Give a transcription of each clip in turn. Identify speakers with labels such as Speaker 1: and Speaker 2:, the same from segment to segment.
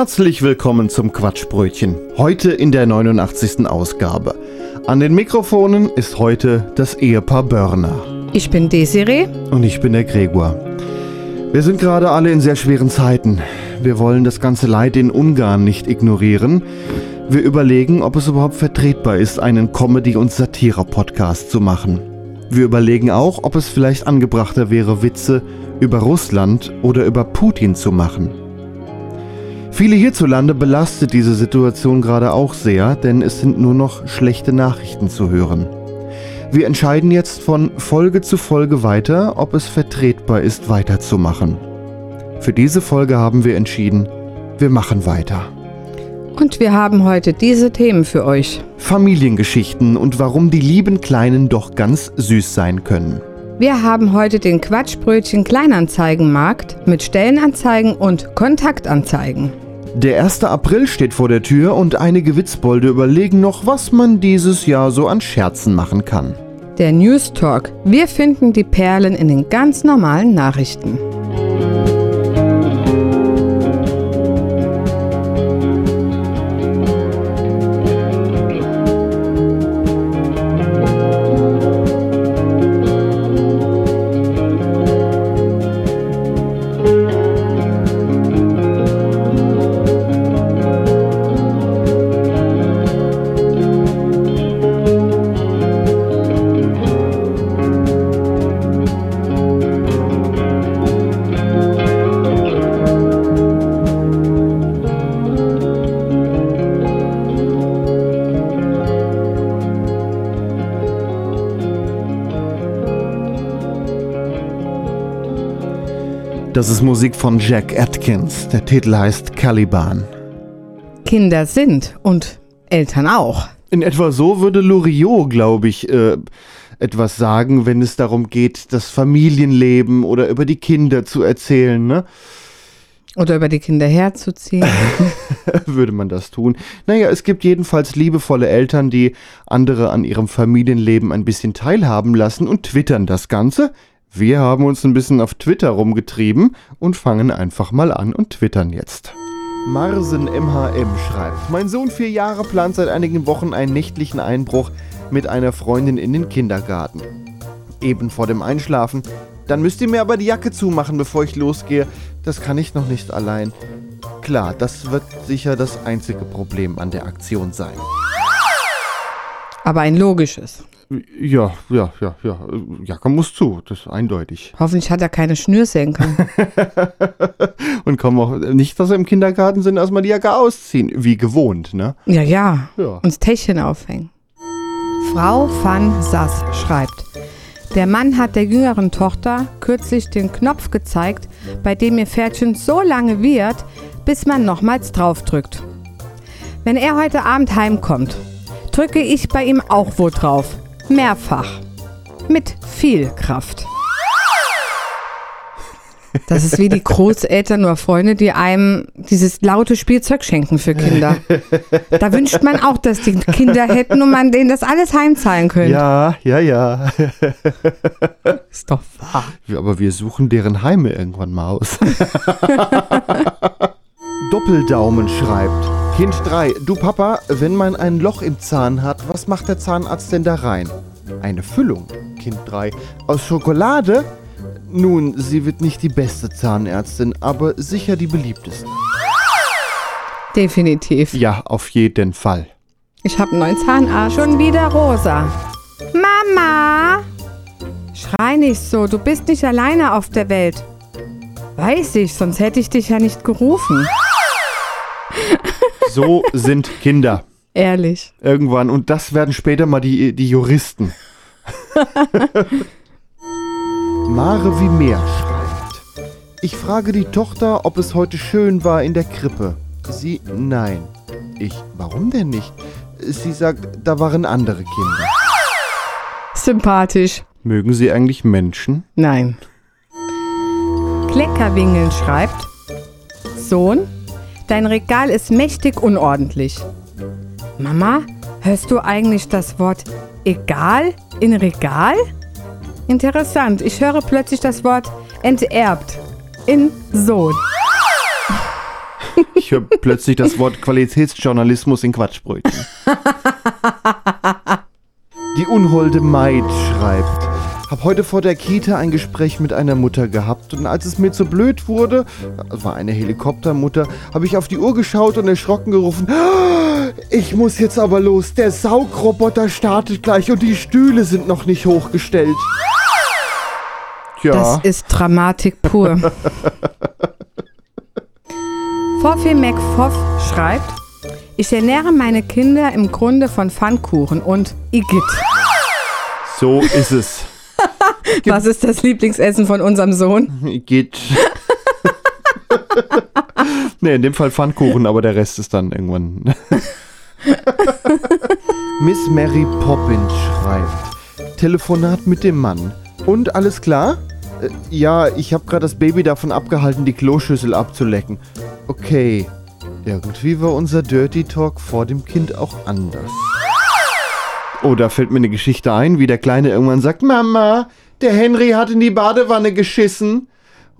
Speaker 1: Herzlich willkommen zum Quatschbrötchen. Heute in der 89. Ausgabe. An den Mikrofonen ist heute das Ehepaar Börner.
Speaker 2: Ich bin Desiree.
Speaker 1: Und ich bin der Gregor. Wir sind gerade alle in sehr schweren Zeiten. Wir wollen das ganze Leid in Ungarn nicht ignorieren. Wir überlegen, ob es überhaupt vertretbar ist, einen Comedy- und Satire-Podcast zu machen. Wir überlegen auch, ob es vielleicht angebrachter wäre, Witze über Russland oder über Putin zu machen. Viele hierzulande belastet diese Situation gerade auch sehr, denn es sind nur noch schlechte Nachrichten zu hören. Wir entscheiden jetzt von Folge zu Folge weiter, ob es vertretbar ist, weiterzumachen. Für diese Folge haben wir entschieden, wir machen weiter.
Speaker 2: Und wir haben heute diese Themen für euch.
Speaker 1: Familiengeschichten und warum die lieben Kleinen doch ganz süß sein können.
Speaker 2: Wir haben heute den Quatschbrötchen Kleinanzeigenmarkt mit Stellenanzeigen und Kontaktanzeigen.
Speaker 1: Der 1. April steht vor der Tür und einige Witzbolde überlegen noch, was man dieses Jahr so an Scherzen machen kann.
Speaker 2: Der News Talk. Wir finden die Perlen in den ganz normalen Nachrichten.
Speaker 1: Das ist Musik von Jack Atkins. Der Titel heißt Caliban.
Speaker 2: Kinder sind und Eltern auch.
Speaker 1: In etwa so würde Loriot, glaube ich, äh, etwas sagen, wenn es darum geht, das Familienleben oder über die Kinder zu erzählen, ne?
Speaker 2: Oder über die Kinder herzuziehen.
Speaker 1: würde man das tun. Naja, es gibt jedenfalls liebevolle Eltern, die andere an ihrem Familienleben ein bisschen teilhaben lassen und twittern das Ganze. Wir haben uns ein bisschen auf Twitter rumgetrieben und fangen einfach mal an und twittern jetzt. Marsen MHM schreibt, mein Sohn vier Jahre plant seit einigen Wochen einen nächtlichen Einbruch mit einer Freundin in den Kindergarten. Eben vor dem Einschlafen. Dann müsst ihr mir aber die Jacke zumachen, bevor ich losgehe. Das kann ich noch nicht allein. Klar, das wird sicher das einzige Problem an der Aktion sein.
Speaker 2: Aber ein logisches.
Speaker 1: Ja, ja, ja, ja. Jacke muss zu, das ist eindeutig.
Speaker 2: Hoffentlich hat er keine Schnürsenkel.
Speaker 1: Und kommen auch nicht, dass wir im Kindergarten sind, erstmal die Jacke ausziehen. Wie gewohnt, ne?
Speaker 2: Ja, ja.
Speaker 1: Ja.
Speaker 2: Uns Täschchen aufhängen. Frau van Sass schreibt. Der Mann hat der jüngeren Tochter kürzlich den Knopf gezeigt, bei dem ihr Pferdchen so lange wird, bis man nochmals draufdrückt. Wenn er heute Abend heimkommt, drücke ich bei ihm auch wo drauf. Mehrfach. Mit viel Kraft. Das ist wie die Großeltern oder Freunde, die einem dieses laute Spielzeug schenken für Kinder. Da wünscht man auch, dass die Kinder hätten und man denen das alles heimzahlen könnte.
Speaker 1: Ja, ja, ja.
Speaker 2: Ist doch wahr.
Speaker 1: Aber wir suchen deren Heime irgendwann mal aus. Doppeldaumen schreibt. Kind 3, du Papa, wenn man ein Loch im Zahn hat, was macht der Zahnarzt denn da rein? Eine Füllung. Kind 3, aus Schokolade? Nun, sie wird nicht die beste Zahnärztin, aber sicher die beliebteste.
Speaker 2: Definitiv.
Speaker 1: Ja, auf jeden Fall.
Speaker 2: Ich habe einen neuen Zahnarzt. Schon wieder rosa. Mama! Schrei nicht so, du bist nicht alleine auf der Welt. Weiß ich, sonst hätte ich dich ja nicht gerufen.
Speaker 1: So sind Kinder.
Speaker 2: Ehrlich.
Speaker 1: Irgendwann. Und das werden später mal die, die Juristen. Mare wie Meer schreibt. Ich frage die Tochter, ob es heute schön war in der Krippe. Sie, nein. Ich, warum denn nicht? Sie sagt, da waren andere Kinder.
Speaker 2: Sympathisch.
Speaker 1: Mögen Sie eigentlich Menschen?
Speaker 2: Nein. Kleckerwingeln schreibt: Sohn, dein Regal ist mächtig unordentlich. Mama, hörst du eigentlich das Wort egal in Regal? Interessant, ich höre plötzlich das Wort enterbt in Sohn.
Speaker 1: Ich höre plötzlich das Wort Qualitätsjournalismus in Quatschbrötchen. Die unholde Maid schreibt. Hab heute vor der Kita ein Gespräch mit einer Mutter gehabt und als es mir zu blöd wurde, das war eine Helikoptermutter, habe ich auf die Uhr geschaut und erschrocken gerufen, "Ah, ich muss jetzt aber los, der Saugroboter startet gleich und die Stühle sind noch nicht hochgestellt. Tja.
Speaker 2: Das ist Dramatik pur. Foffi McFoff schreibt, ich ernähre meine Kinder im Grunde von Pfannkuchen und Igitt.
Speaker 1: So ist es.
Speaker 2: Was ist das Lieblingsessen von unserem Sohn?
Speaker 1: Geht. ne, in dem Fall Pfannkuchen, aber der Rest ist dann irgendwann. Miss Mary Poppins schreibt: Telefonat mit dem Mann. Und alles klar? Äh, ja, ich habe gerade das Baby davon abgehalten, die Kloschüssel abzulecken. Okay. Irgendwie war unser Dirty Talk vor dem Kind auch anders. Oh, da fällt mir eine Geschichte ein, wie der Kleine irgendwann sagt: Mama, der Henry hat in die Badewanne geschissen.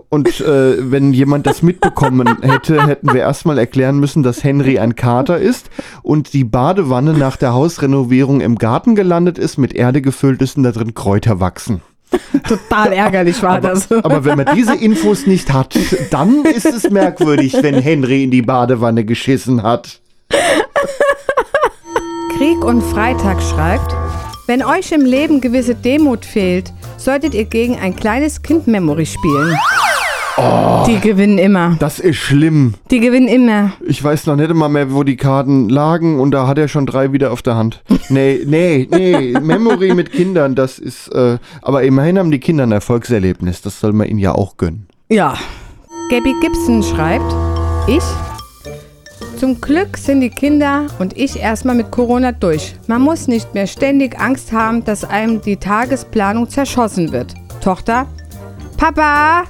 Speaker 1: Und äh, wenn jemand das mitbekommen hätte, hätten wir erstmal erklären müssen, dass Henry ein Kater ist und die Badewanne nach der Hausrenovierung im Garten gelandet ist, mit Erde gefüllt ist und da drin Kräuter wachsen.
Speaker 2: Total ärgerlich war das.
Speaker 1: Aber wenn man diese Infos nicht hat, dann ist es merkwürdig, wenn Henry in die Badewanne geschissen hat.
Speaker 2: Krieg und Freitag schreibt, wenn euch im Leben gewisse Demut fehlt, solltet ihr gegen ein kleines Kind Memory spielen. Die gewinnen immer.
Speaker 1: Das ist schlimm.
Speaker 2: Die gewinnen immer.
Speaker 1: Ich weiß noch nicht mal mehr, wo die Karten lagen und da hat er schon drei wieder auf der Hand. Nee, nee, nee. Memory mit Kindern, das ist. Äh, aber immerhin haben die Kinder ein Erfolgserlebnis. Das soll man ihnen ja auch gönnen.
Speaker 2: Ja. Gabby Gibson schreibt, ich. Zum Glück sind die Kinder und ich erstmal mit Corona durch. Man muss nicht mehr ständig Angst haben, dass einem die Tagesplanung zerschossen wird. Tochter, Papa,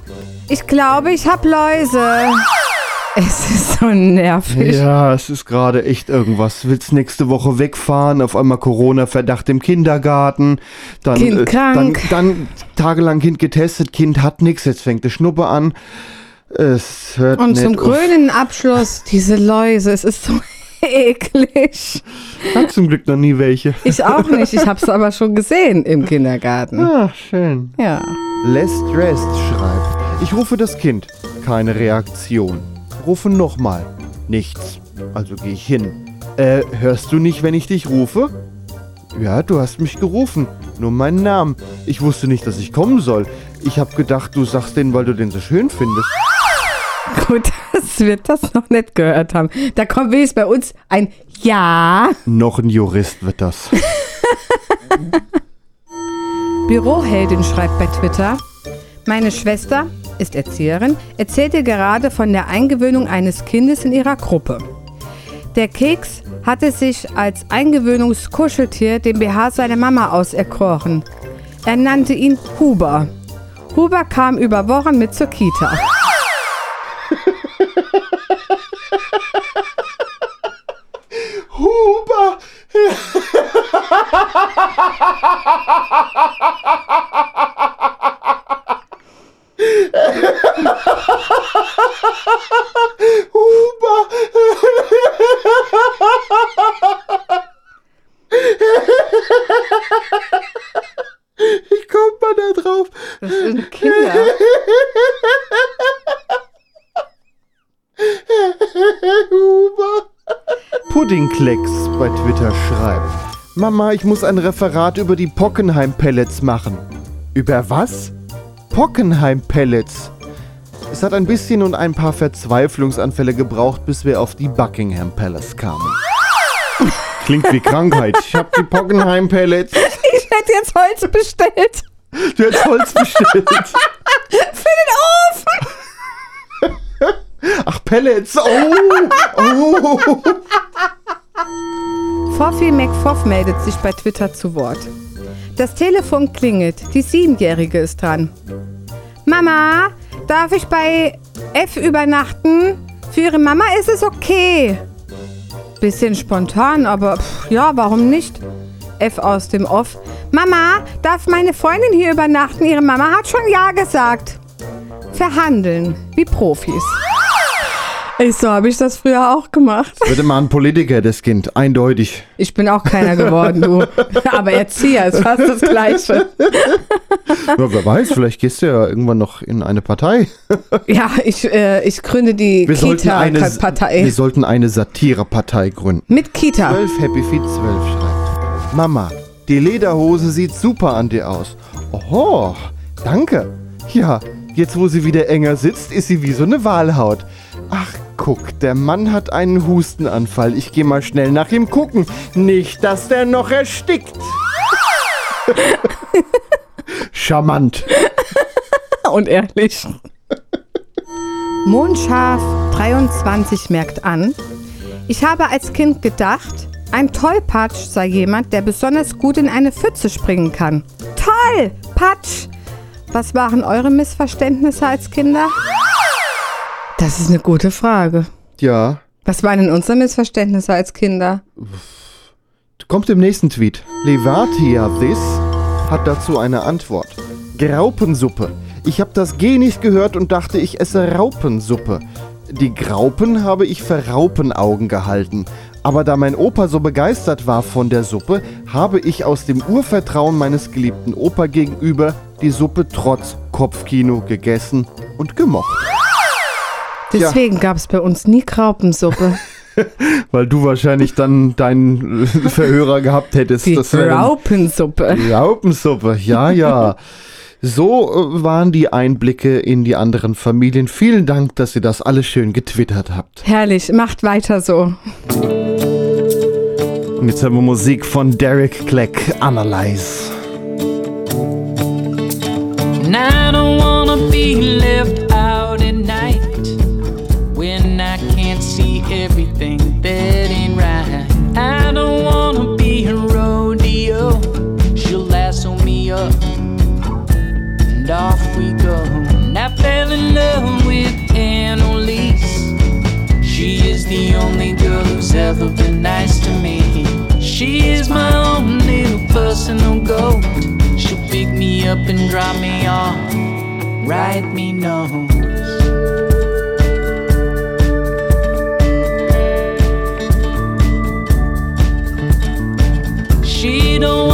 Speaker 2: ich glaube, ich habe Läuse. Es ist so nervig.
Speaker 1: Ja, es ist gerade echt irgendwas. Willst nächste Woche wegfahren, auf einmal Corona-Verdacht im Kindergarten, dann,
Speaker 2: Kind
Speaker 1: äh,
Speaker 2: krank.
Speaker 1: dann, dann tagelang Kind getestet, Kind hat nichts, jetzt fängt die Schnuppe an. Es hört
Speaker 2: Und zum grünen Abschluss diese Läuse. Es ist so eklig.
Speaker 1: Hat zum Glück noch nie welche.
Speaker 2: Ich auch nicht. Ich habe es aber schon gesehen im Kindergarten.
Speaker 1: Ah, schön.
Speaker 2: Ja.
Speaker 1: Les Dressed schreibt, ich rufe das Kind. Keine Reaktion. Rufe nochmal. Nichts. Also gehe ich hin. Äh, hörst du nicht, wenn ich dich rufe? Ja, du hast mich gerufen. Nur meinen Namen. Ich wusste nicht, dass ich kommen soll. Ich hab gedacht, du sagst den, weil du den so schön findest.
Speaker 2: Gut, dass wir das noch nicht gehört haben. Da kommt wenigstens bei uns ein Ja.
Speaker 1: Noch ein Jurist wird das.
Speaker 2: Büroheldin schreibt bei Twitter, meine Schwester ist Erzieherin, erzählte gerade von der Eingewöhnung eines Kindes in ihrer Gruppe. Der Keks hatte sich als Eingewöhnungskuscheltier den BH seiner Mama auserkoren. Er nannte ihn Huber. Huber kam über Wochen mit zur Kita.
Speaker 1: Huber! Huber! Wie kommt man da drauf?
Speaker 2: Das sind Kinder.
Speaker 1: Huber. Puddingklecks bei Twitter schreibt: Mama, ich muss ein Referat über die Pockenheim-Pellets machen. Über was? Pockenheim-Pellets. Es hat ein bisschen und ein paar Verzweiflungsanfälle gebraucht, bis wir auf die Buckingham Palace kamen. Klingt wie Krankheit. Ich hab die Pockenheim-Pellets.
Speaker 2: Ich hätte jetzt Holz bestellt.
Speaker 1: Du hättest Holz bestellt.
Speaker 2: Für den Ofen.
Speaker 1: Ach, Pellets. Oh, oh.
Speaker 2: Foffi McFoff meldet sich bei Twitter zu Wort. Das Telefon klingelt. Die Siebenjährige ist dran. Mama, darf ich bei F übernachten? Für ihre Mama ist es okay. Bisschen spontan, aber pff, ja, warum nicht? F aus dem Off. Mama, darf meine Freundin hier übernachten? Ihre Mama hat schon Ja gesagt. Verhandeln, wie Profis. Ey, so habe ich das früher auch gemacht.
Speaker 1: Würde mal ein Politiker, das Kind, eindeutig.
Speaker 2: Ich bin auch keiner geworden, du. Aber Erzieher ist fast das Gleiche.
Speaker 1: Ja, wer weiß, vielleicht gehst du ja irgendwann noch in eine Partei.
Speaker 2: Ja, ich, äh, ich gründe die Kita-Partei.
Speaker 1: wir sollten eine Satirepartei gründen.
Speaker 2: Mit Kita.
Speaker 1: 12 Happy Feet 12 schreibt. Mama, die Lederhose sieht super an dir aus. Oho, danke. Ja, jetzt wo sie wieder enger sitzt, ist sie wie so eine Walhaut. Ach, guck, der Mann hat einen Hustenanfall. Ich gehe mal schnell nach ihm gucken. Nicht, dass der noch erstickt. Charmant.
Speaker 2: Und ehrlich. Mondschaf 23 merkt an, ich habe als Kind gedacht, ein Tollpatsch sei jemand, der besonders gut in eine Pfütze springen kann. Toll! Patsch! Was waren eure Missverständnisse als Kinder? Das ist eine gute Frage.
Speaker 1: Ja,
Speaker 2: Was waren denn unsere Missverständnisse als Kinder?
Speaker 1: Kommt im nächsten Tweet. Levatia This hat dazu eine Antwort. Graupensuppe. Ich habe das G nicht gehört und dachte, ich esse Raupensuppe. Die Graupen habe ich für Raupenaugen gehalten. Aber da mein Opa so begeistert war von der Suppe, habe ich aus dem Urvertrauen meines geliebten Opa gegenüber die Suppe trotz Kopfkino gegessen und gemocht.
Speaker 2: Deswegen gab es bei uns nie Graupensuppe.
Speaker 1: Weil du wahrscheinlich dann deinen Verhörer gehabt hättest.
Speaker 2: Die Graupensuppe.
Speaker 1: Raupensuppe, ja, ja. So äh, waren die Einblicke in die anderen Familien. Vielen Dank, dass ihr das alles schön getwittert habt.
Speaker 2: Herrlich, macht weiter so.
Speaker 1: Und jetzt haben wir Musik von Derek Kleck, Analyze.
Speaker 3: And I don't wanna be left who's ever been nice to me. She is my own little personal oh, goat. She'll pick me up and drop me off, write me notes. She don't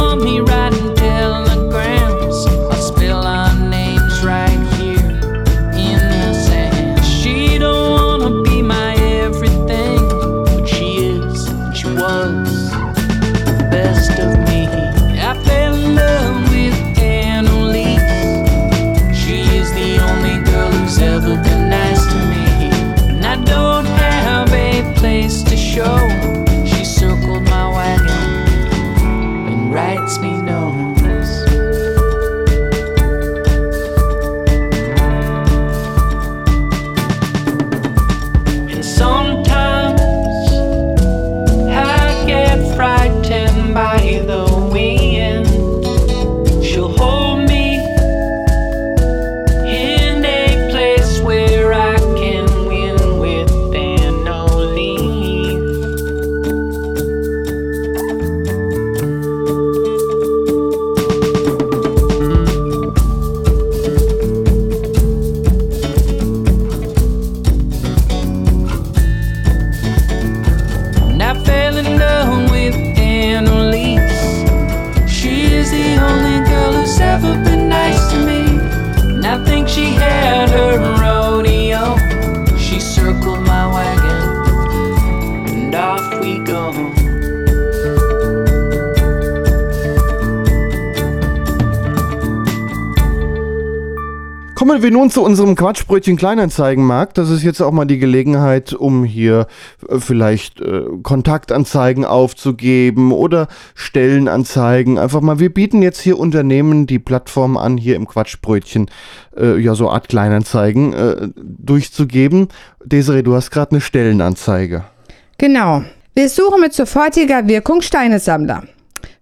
Speaker 1: nun zu unserem Quatschbrötchen Kleinanzeigenmarkt. Das ist jetzt auch mal die Gelegenheit, um hier äh, vielleicht äh, Kontaktanzeigen aufzugeben oder Stellenanzeigen. Einfach mal, wir bieten jetzt hier Unternehmen die Plattform an, hier im Quatschbrötchen, äh, ja, so Art Kleinanzeigen äh, durchzugeben. Desiree, du hast gerade eine Stellenanzeige.
Speaker 2: Genau. Wir suchen mit sofortiger Wirkung Steinesammler.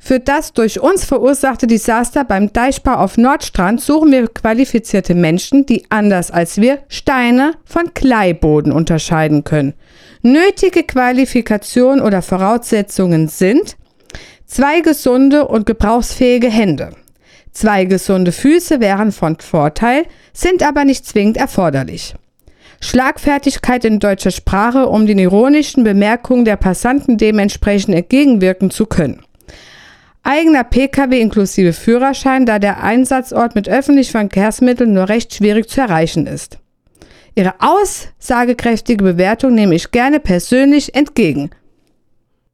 Speaker 2: Für das durch uns verursachte Desaster beim Deichbau auf Nordstrand suchen wir qualifizierte Menschen, die anders als wir Steine von Kleiboden unterscheiden können. Nötige Qualifikationen oder Voraussetzungen sind zwei gesunde und gebrauchsfähige Hände. Zwei gesunde Füße wären von Vorteil, sind aber nicht zwingend erforderlich. Schlagfertigkeit in deutscher Sprache, um den ironischen Bemerkungen der Passanten dementsprechend entgegenwirken zu können. Eigener Pkw inklusive Führerschein, da der Einsatzort mit öffentlichen Verkehrsmitteln nur recht schwierig zu erreichen ist. Ihre aussagekräftige Bewertung nehme ich gerne persönlich entgegen.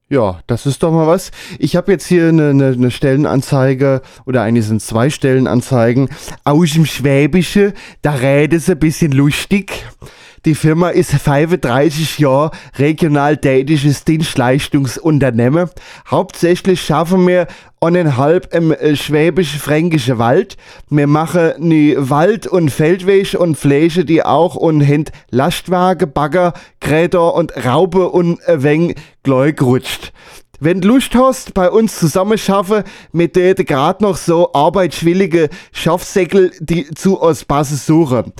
Speaker 1: Ja, das ist doch mal was. Ich habe jetzt hier eine, eine, eine Stellenanzeige oder eigentlich sind zwei Stellenanzeigen aus dem Schwäbische. Da redet es ein bisschen lustig. Die Firma ist 35 Jahre regional tätiges Dienstleistungsunternehmen. Hauptsächlich schaffen wir eineinhalb im äh, schwäbisch-fränkischen Wald. Wir machen nie Wald- und Feldweg und Fläche, die auch und hint Lastwagen, Bagger, Gräder und Raube und ein wenig Gleug rutscht. Wenn du Lust hast, bei uns zusammen schaffen, mit der gerade noch so arbeitswillige Schaffsäckel, die zu uns passen suchen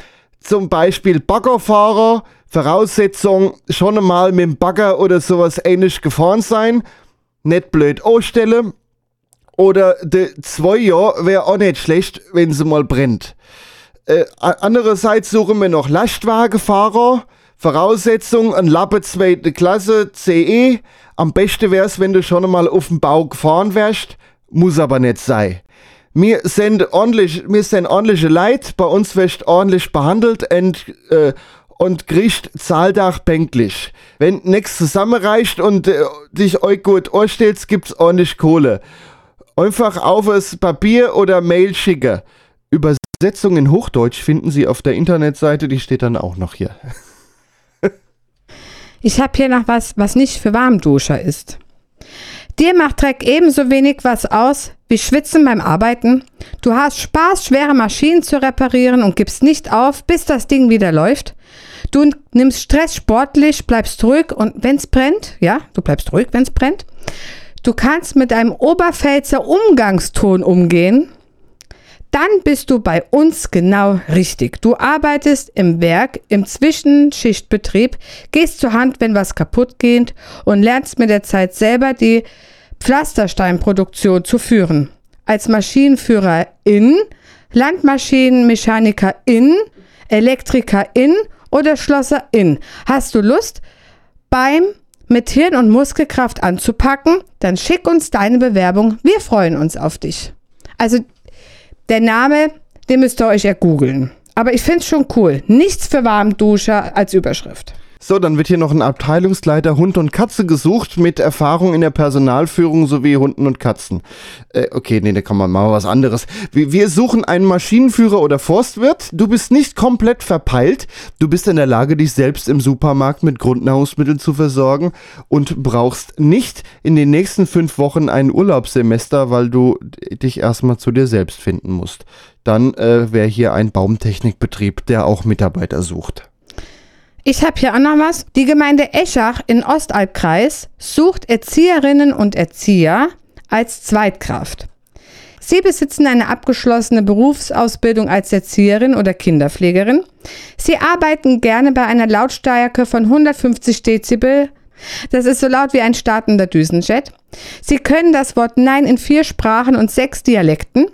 Speaker 1: zum Beispiel Baggerfahrer, Voraussetzung schon einmal mit dem Bagger oder sowas ähnlich gefahren sein, nicht blöd ausstellen. Oder de zwei Jahre wäre auch nicht schlecht, wenn sie mal brennt. Äh, andererseits suchen wir noch Lastwagenfahrer. Voraussetzung ein Lappe zweite Klasse CE. Am besten wär's, wenn du schon einmal auf dem Bau gefahren wärst. Muss aber nicht sein. Wir sind ordentlich, wir sind ordentliche Leute, bei uns wirst ordentlich behandelt und, äh, und kriegt Zahldach pünktlich. Wenn nichts zusammenreicht und äh, dich euch gut anstellst, gibt's ordentlich Kohle. Einfach auf das Papier oder Mail schicken. Übersetzung in Hochdeutsch finden Sie auf der Internetseite, die steht dann auch noch hier.
Speaker 2: ich habe hier noch was, was nicht für Warmduscher ist. Dir macht Dreck ebenso wenig was aus wie Schwitzen beim Arbeiten. Du hast Spaß, schwere Maschinen zu reparieren und gibst nicht auf, bis das Ding wieder läuft. Du nimmst Stress sportlich, bleibst ruhig und wenn's brennt, ja, du bleibst ruhig, wenn's brennt. Du kannst mit einem Oberpfälzer Umgangston umgehen. Dann bist du bei uns genau richtig. Du arbeitest im Werk, im Zwischenschichtbetrieb, gehst zur Hand, wenn was kaputt geht und lernst mit der Zeit selber die Pflastersteinproduktion zu führen. Als Maschinenführer in, Landmaschinenmechaniker in, Elektriker in oder Schlosser in. Hast du Lust, beim mit Hirn und Muskelkraft anzupacken? Dann schick uns deine Bewerbung. Wir freuen uns auf dich. Also der Name, den müsst ihr euch ja googeln. Aber ich finde es schon cool. Nichts für Warmduscher als Überschrift.
Speaker 1: So, dann wird hier noch ein Abteilungsleiter Hund und Katze gesucht mit Erfahrung in der Personalführung sowie Hunden und Katzen. Äh, okay, nee, da kann man mal was anderes. Wir, wir suchen einen Maschinenführer oder Forstwirt. Du bist nicht komplett verpeilt. Du bist in der Lage, dich selbst im Supermarkt mit Grundnahrungsmitteln zu versorgen und brauchst nicht in den nächsten fünf Wochen ein Urlaubssemester, weil du dich erstmal zu dir selbst finden musst. Dann äh, wäre hier ein Baumtechnikbetrieb, der auch Mitarbeiter sucht.
Speaker 2: Ich habe hier auch noch was. Die Gemeinde Eschach in Ostalbkreis sucht Erzieherinnen und Erzieher als Zweitkraft. Sie besitzen eine abgeschlossene Berufsausbildung als Erzieherin oder Kinderpflegerin. Sie arbeiten gerne bei einer Lautstärke von 150 Dezibel. Das ist so laut wie ein startender Düsenjet. Sie können das Wort Nein in vier Sprachen und sechs Dialekten.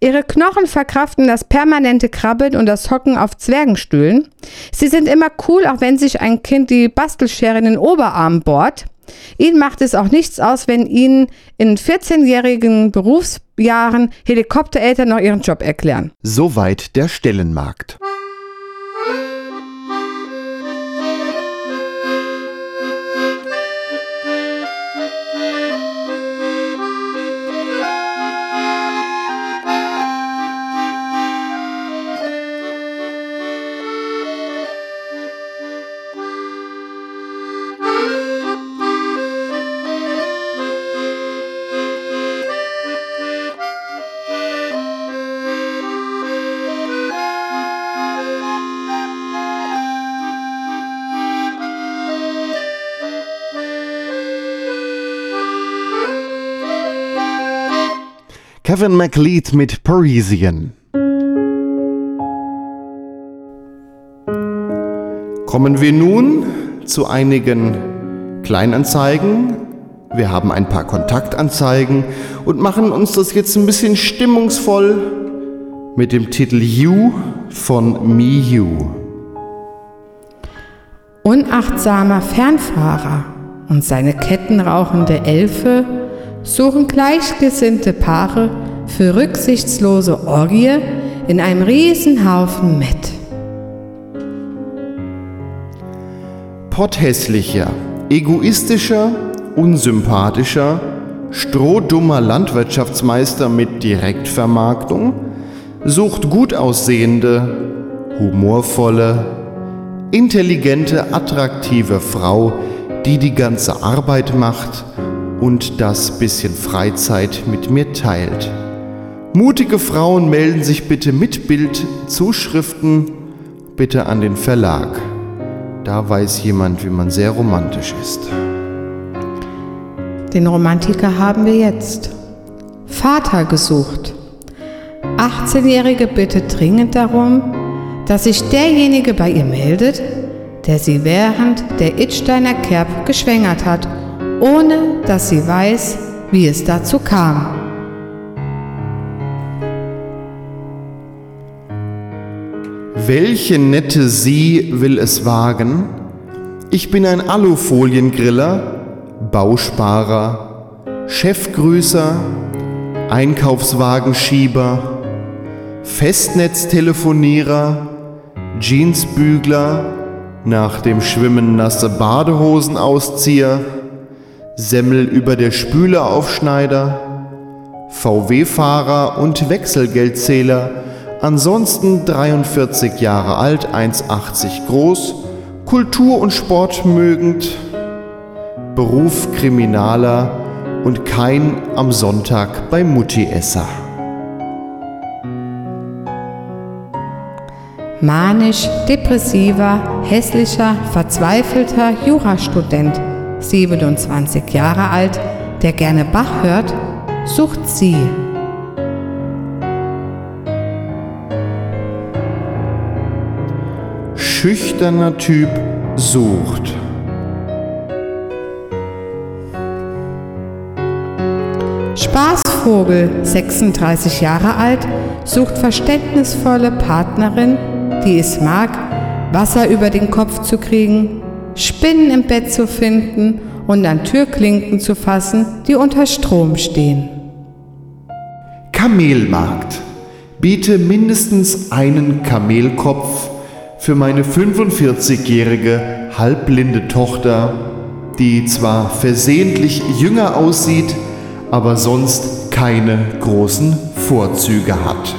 Speaker 2: Ihre Knochen verkraften das permanente Krabbeln und das Hocken auf Zwergenstühlen. Sie sind immer cool, auch wenn sich ein Kind die Bastelschere in den Oberarm bohrt. Ihnen macht es auch nichts aus, wenn Ihnen in 14-jährigen Berufsjahren Helikoptereltern noch ihren Job erklären.
Speaker 1: Soweit der Stellenmarkt. Kevin McLeod mit Parisian. Kommen wir nun zu einigen Kleinanzeigen. Wir haben ein paar Kontaktanzeigen und machen uns das jetzt ein bisschen stimmungsvoll mit dem Titel You von Me You.
Speaker 2: Unachtsamer Fernfahrer und seine kettenrauchende Elfe suchen gleichgesinnte Paare für rücksichtslose Orgie in einem Riesenhaufen Mett.
Speaker 1: Potthässlicher, egoistischer, unsympathischer, strohdummer Landwirtschaftsmeister mit Direktvermarktung sucht gut aussehende, humorvolle, intelligente, attraktive Frau, die die ganze Arbeit macht und das bisschen Freizeit mit mir teilt. Mutige Frauen melden sich bitte mit Bild, Zuschriften bitte an den Verlag. Da weiß jemand, wie man sehr romantisch ist.
Speaker 2: Den Romantiker haben wir jetzt. Vater gesucht. 18-Jährige bittet dringend darum, dass sich derjenige bei ihr meldet, der sie während der Itsteiner Kerb geschwängert hat, ohne dass sie weiß, wie es dazu kam.
Speaker 1: Welche nette Sie will es wagen? Ich bin ein Alufoliengriller, Bausparer, Chefgrüßer, Einkaufswagenschieber, Festnetztelefonierer, Jeansbügler, nach dem Schwimmen nasse Badehosenauszieher, Semmel über der Spüle Aufschneider, VW-Fahrer und Wechselgeldzähler, ansonsten 43 Jahre alt, 1,80 groß, Kultur und Sport mögend, Beruf Kriminaler und kein am Sonntag bei Mutti-Esser.
Speaker 2: Manisch, depressiver, hässlicher, verzweifelter Jurastudent, 27 Jahre alt, der gerne Bach hört, sucht sie.
Speaker 1: Schüchterner Typ sucht.
Speaker 2: Spaßvogel, 36 Jahre alt, sucht verständnisvolle Partnerin, die es mag, Wasser über den Kopf zu kriegen, Spinnen im Bett zu finden und an Türklinken zu fassen, die unter Strom stehen.
Speaker 1: Kamelmarkt. Biete mindestens einen Kamelkopf für meine 45-jährige halbblinde Tochter, die zwar versehentlich jünger aussieht, aber sonst keine großen Vorzüge hat.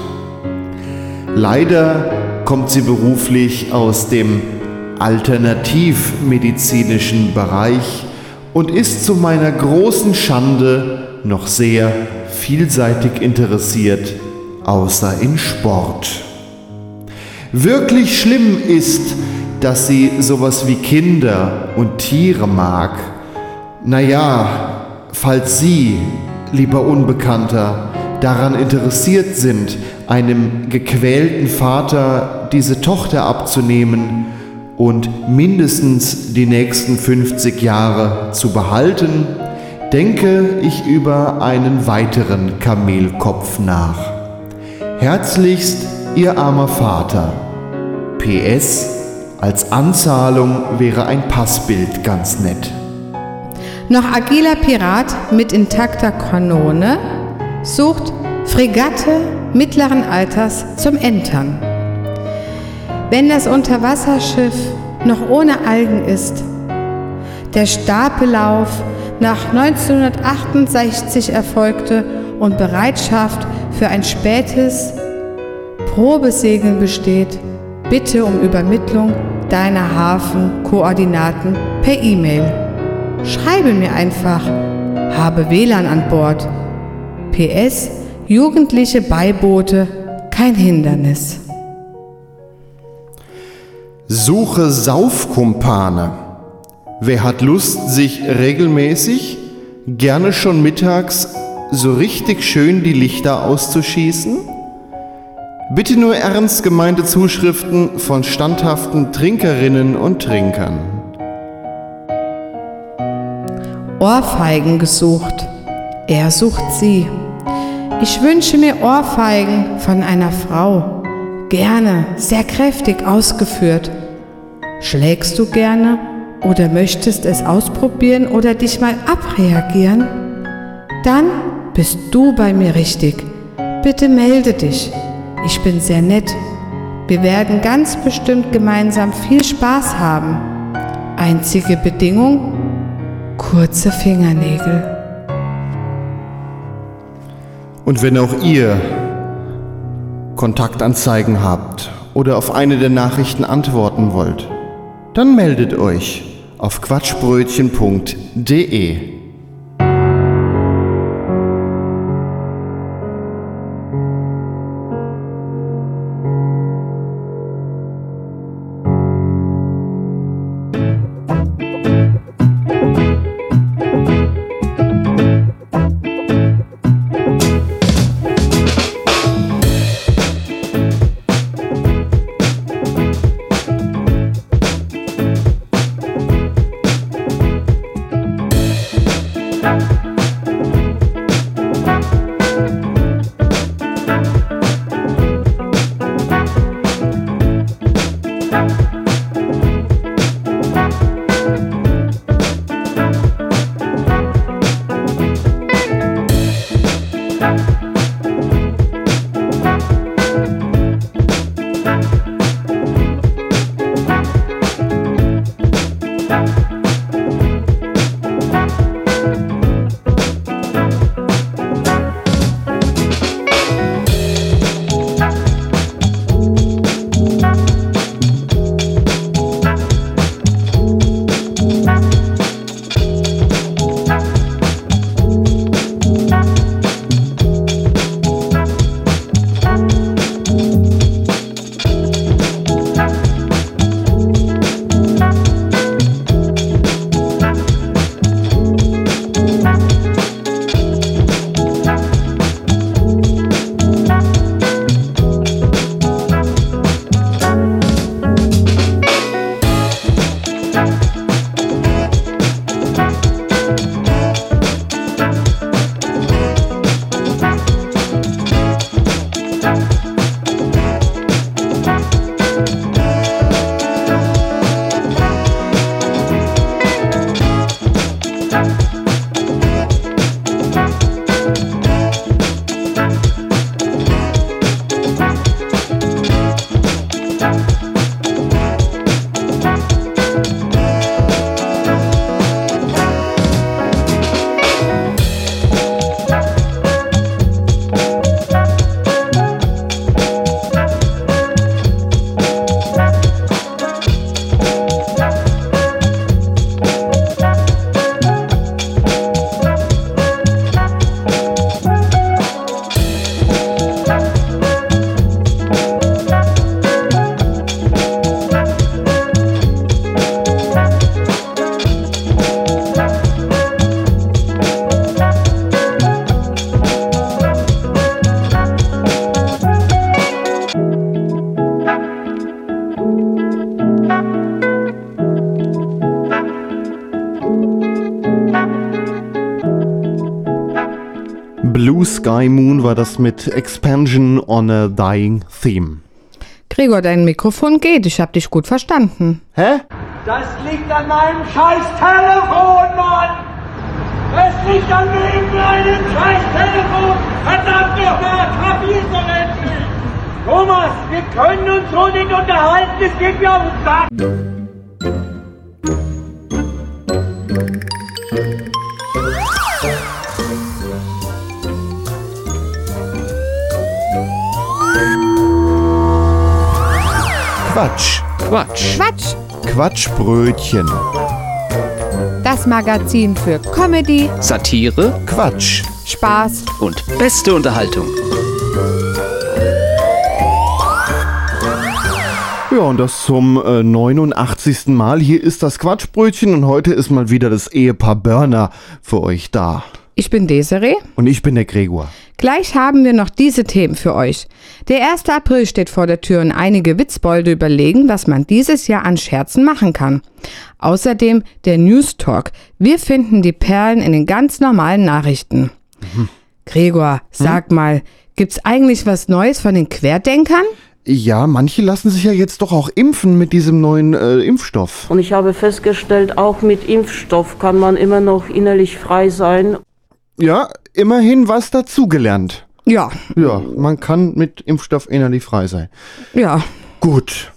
Speaker 1: Leider kommt sie beruflich aus dem alternativmedizinischen Bereich und ist zu meiner großen Schande noch sehr vielseitig interessiert, außer in Sport. Wirklich schlimm ist, dass sie sowas wie Kinder und Tiere mag. Naja, falls Sie, lieber Unbekannter, daran interessiert sind, einem gequälten Vater diese Tochter abzunehmen und mindestens die nächsten 50 Jahre zu behalten, denke ich über einen weiteren Kamelkopf nach. Herzlichst Ihr armer Vater. PS, als Anzahlung wäre ein Passbild ganz nett.
Speaker 2: Noch agiler Pirat mit intakter Kanone sucht Fregatte mittleren Alters zum Entern. Wenn das Unterwasserschiff noch ohne Algen ist, der Stapellauf nach 1968 erfolgte und Bereitschaft für ein spätes Probesegeln besteht, bitte um Übermittlung deiner Hafenkoordinaten per E-Mail. Schreibe mir einfach, habe WLAN an Bord. PS, jugendliche Beiboote, kein Hindernis.
Speaker 1: Suche Saufkumpane. Wer hat Lust, sich regelmäßig, gerne schon mittags, so richtig schön die Lichter auszuschießen? Bitte nur ernst gemeinte Zuschriften von standhaften Trinkerinnen und Trinkern.
Speaker 2: Ohrfeigen gesucht. Er sucht sie. Ich wünsche mir Ohrfeigen von einer Frau. Gerne, sehr kräftig ausgeführt. Schlägst du gerne oder möchtest es ausprobieren oder dich mal abreagieren? Dann bist du bei mir richtig. Bitte melde dich. Ich bin sehr nett. Wir werden ganz bestimmt gemeinsam viel Spaß haben. Einzige Bedingung? Kurze Fingernägel.
Speaker 1: Und wenn auch ihr Kontaktanzeigen habt oder auf eine der Nachrichten antworten wollt, dann meldet euch auf quatschbrötchen.de. Blue Sky Moon war das mit Expansion on a Dying Theme.
Speaker 2: Gregor, dein Mikrofon geht. Ich hab dich gut verstanden.
Speaker 1: Hä?
Speaker 4: Das liegt an meinem scheiß Telefon, Mann! Es liegt an meinem scheiß Telefon! Verdammt nochmal, kapier's doch endlich! Thomas, wir können uns so nicht unterhalten, es geht mir auf den Sack!
Speaker 1: Quatsch.
Speaker 5: Quatsch.
Speaker 2: Quatsch!
Speaker 1: Quatschbrötchen.
Speaker 2: Das Magazin für Comedy,
Speaker 5: Satire
Speaker 1: Quatsch.
Speaker 2: Spaß
Speaker 5: und beste Unterhaltung.
Speaker 1: Ja, und das zum äh, 89. Mal. Hier ist das Quatschbrötchen und heute ist mal wieder das Ehepaar Börner für euch da.
Speaker 2: Ich bin Desiree.
Speaker 1: Und ich bin der Gregor.
Speaker 2: Gleich haben wir noch diese Themen für euch. Der 1. April steht vor der Tür und einige Witzbolde überlegen, was man dieses Jahr an Scherzen machen kann. Außerdem der News Talk. Wir finden die Perlen in den ganz normalen Nachrichten. Gregor, sag mal, gibt's eigentlich was Neues von den Querdenkern?
Speaker 1: Ja, manche lassen sich ja jetzt doch auch impfen mit diesem neuen äh, Impfstoff.
Speaker 6: Und ich habe festgestellt, auch mit Impfstoff kann man immer noch innerlich frei sein.
Speaker 1: Ja, immerhin was dazugelernt.
Speaker 2: Ja,
Speaker 1: Ja, man kann mit Impfstoff innerlich frei sein.
Speaker 2: ja.
Speaker 1: Gut.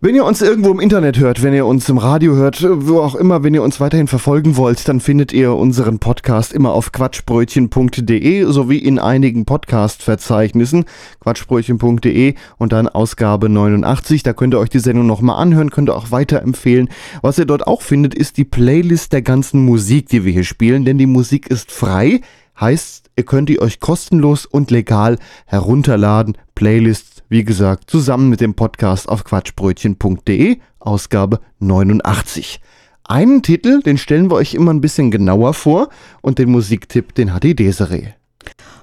Speaker 1: Wenn ihr uns irgendwo im Internet hört, wenn ihr uns im Radio hört, wo auch immer, wenn ihr uns weiterhin verfolgen wollt, dann findet ihr unseren Podcast immer auf quatschbrötchen.de sowie in einigen Podcast-Verzeichnissen. Quatschbrötchen.de und dann Ausgabe 89. Da könnt ihr euch die Sendung nochmal anhören, könnt ihr auch weiterempfehlen. Was ihr dort auch findet, ist die Playlist der ganzen Musik, die wir hier spielen, denn die Musik ist frei. Heißt, ihr könnt die euch kostenlos und legal herunterladen. Playlists, wie gesagt, zusammen mit dem Podcast auf quatschbrötchen.de, Ausgabe 89. Einen Titel, den stellen wir euch immer ein bisschen genauer vor und den Musiktipp, den hat die Desiree.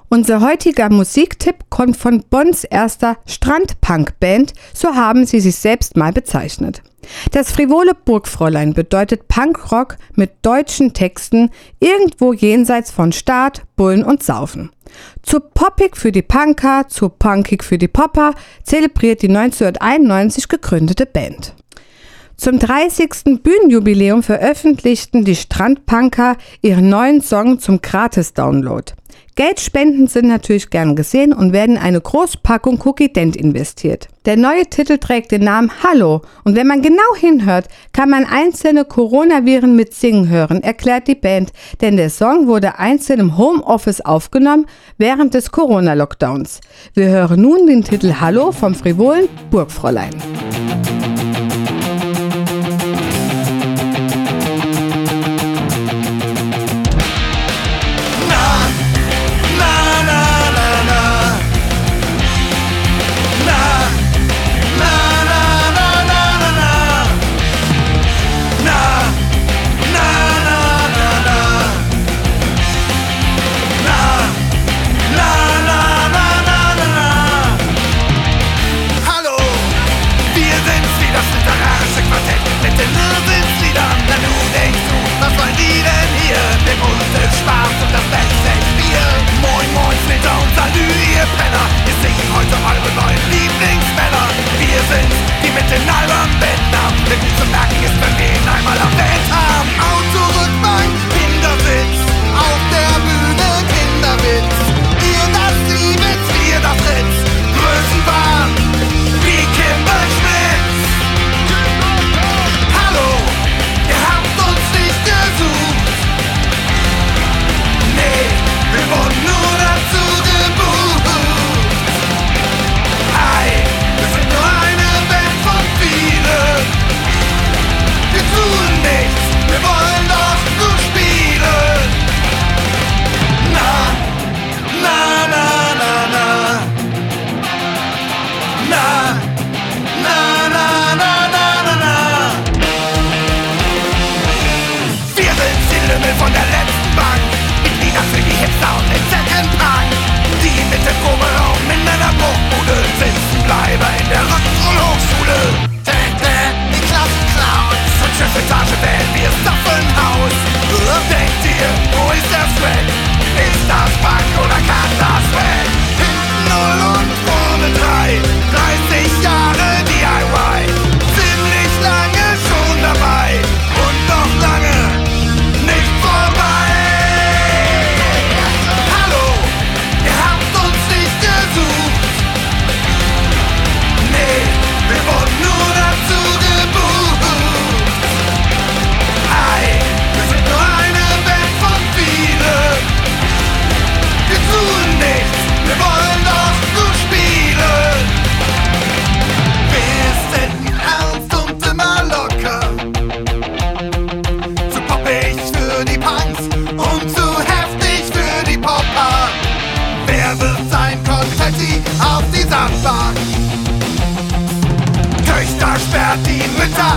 Speaker 2: Unser heutiger Musiktipp kommt von Bonns erster Strandpunk-Band, so haben sie sich selbst mal bezeichnet. Das frivole Burgfräulein bedeutet Punkrock mit deutschen Texten irgendwo jenseits von Staat, Bullen und Saufen. Zu poppig für die Punker, zu punkig für die Popper zelebriert die 1991 gegründete Band. Zum 30. Bühnenjubiläum veröffentlichten die Strandpunker ihren neuen Song zum Gratis-Download. Geldspenden sind natürlich gern gesehen und werden in eine Großpackung Cookie Dent investiert. Der neue Titel trägt den Namen Hallo und wenn man genau hinhört, kann man einzelne Coronaviren mit Singen hören, erklärt die Band, denn der Song wurde einzeln im Homeoffice aufgenommen während des Corona-Lockdowns. Wir hören nun den Titel Hallo vom frivolen Burgfräulein.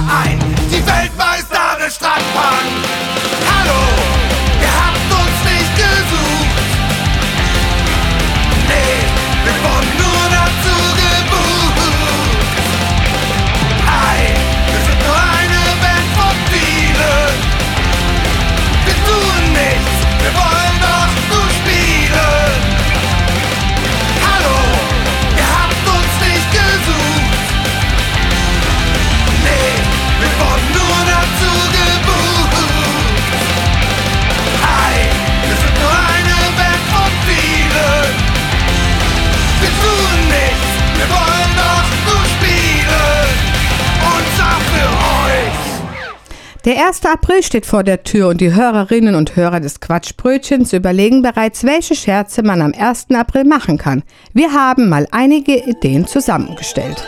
Speaker 7: ein
Speaker 2: Der 1. April steht vor der Tür und die Hörerinnen und Hörer des Quatschbrötchens überlegen bereits, welche Scherze man am 1. April machen kann. Wir haben mal einige Ideen zusammengestellt.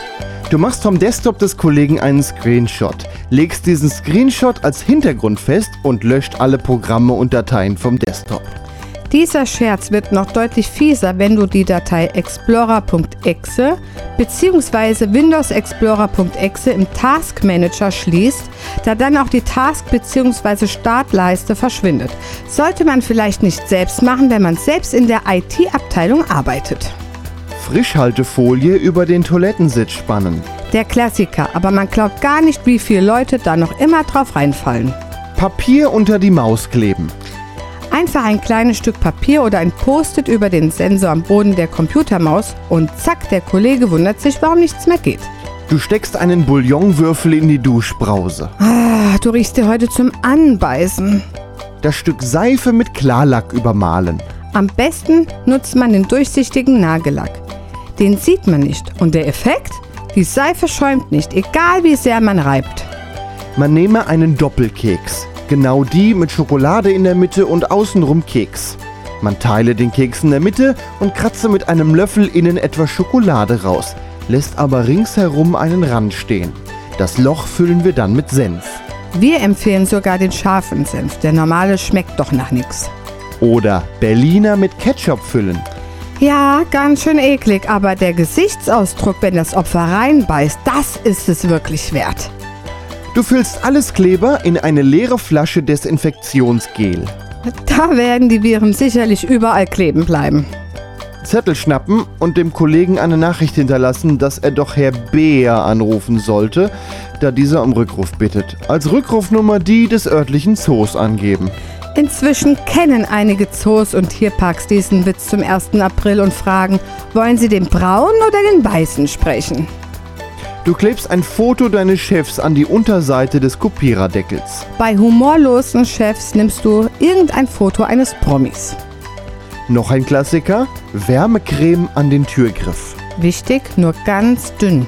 Speaker 1: Du machst vom Desktop des Kollegen einen Screenshot, legst diesen Screenshot als Hintergrund fest und löscht alle Programme und Dateien vom Desktop.
Speaker 2: Dieser Scherz wird noch deutlich fieser, wenn du die Datei explorer.exe bzw. Windows Explorer.exe im Task Manager schließt, da dann auch die Task bzw. Startleiste verschwindet. Sollte man vielleicht nicht selbst machen, wenn man selbst in der IT-Abteilung arbeitet.
Speaker 1: Frischhaltefolie über den Toilettensitz spannen.
Speaker 2: Der Klassiker, aber man glaubt gar nicht, wie viele Leute da noch immer drauf reinfallen.
Speaker 1: Papier unter die Maus kleben.
Speaker 2: Einfach ein kleines Stück Papier oder ein Post-it über den Sensor am Boden der Computermaus und zack, der Kollege wundert sich, warum nichts mehr geht.
Speaker 1: Du steckst einen Bouillonwürfel in die Duschbrause.
Speaker 2: Ah, du riechst dir heute zum Anbeißen.
Speaker 1: Das Stück Seife mit Klarlack übermalen.
Speaker 2: Am besten nutzt man den durchsichtigen Nagellack. Den sieht man nicht. Und der Effekt? Die Seife schäumt nicht, egal wie sehr man reibt.
Speaker 1: Man nehme einen Doppelkeks. Genau die mit Schokolade in der Mitte und außenrum Keks. Man teile den Keks in der Mitte und kratze mit einem Löffel innen etwas Schokolade raus, lässt aber ringsherum einen Rand stehen. Das Loch füllen wir dann mit Senf.
Speaker 2: Wir empfehlen sogar den scharfen Senf. Der normale schmeckt doch nach nichts.
Speaker 1: Oder Berliner mit Ketchup füllen.
Speaker 2: Ja, ganz schön eklig, aber der Gesichtsausdruck, wenn das Opfer reinbeißt, das ist es wirklich wert.
Speaker 1: Du füllst alles Kleber in eine leere Flasche Desinfektionsgel.
Speaker 2: Da werden die Viren sicherlich überall kleben bleiben.
Speaker 1: Zettel schnappen und dem Kollegen eine Nachricht hinterlassen, dass er doch Herr Beer anrufen sollte, da dieser um Rückruf bittet. Als Rückrufnummer die des örtlichen Zoos angeben.
Speaker 2: Inzwischen kennen einige Zoos und Tierparks diesen Witz zum 1. April und fragen, wollen sie den braunen oder den weißen sprechen?
Speaker 1: Du klebst ein Foto deines Chefs an die Unterseite des Kopiererdeckels.
Speaker 2: Bei humorlosen Chefs nimmst du irgendein Foto eines Promis.
Speaker 1: Noch ein Klassiker: Wärmecreme an den Türgriff.
Speaker 2: Wichtig, nur ganz dünn.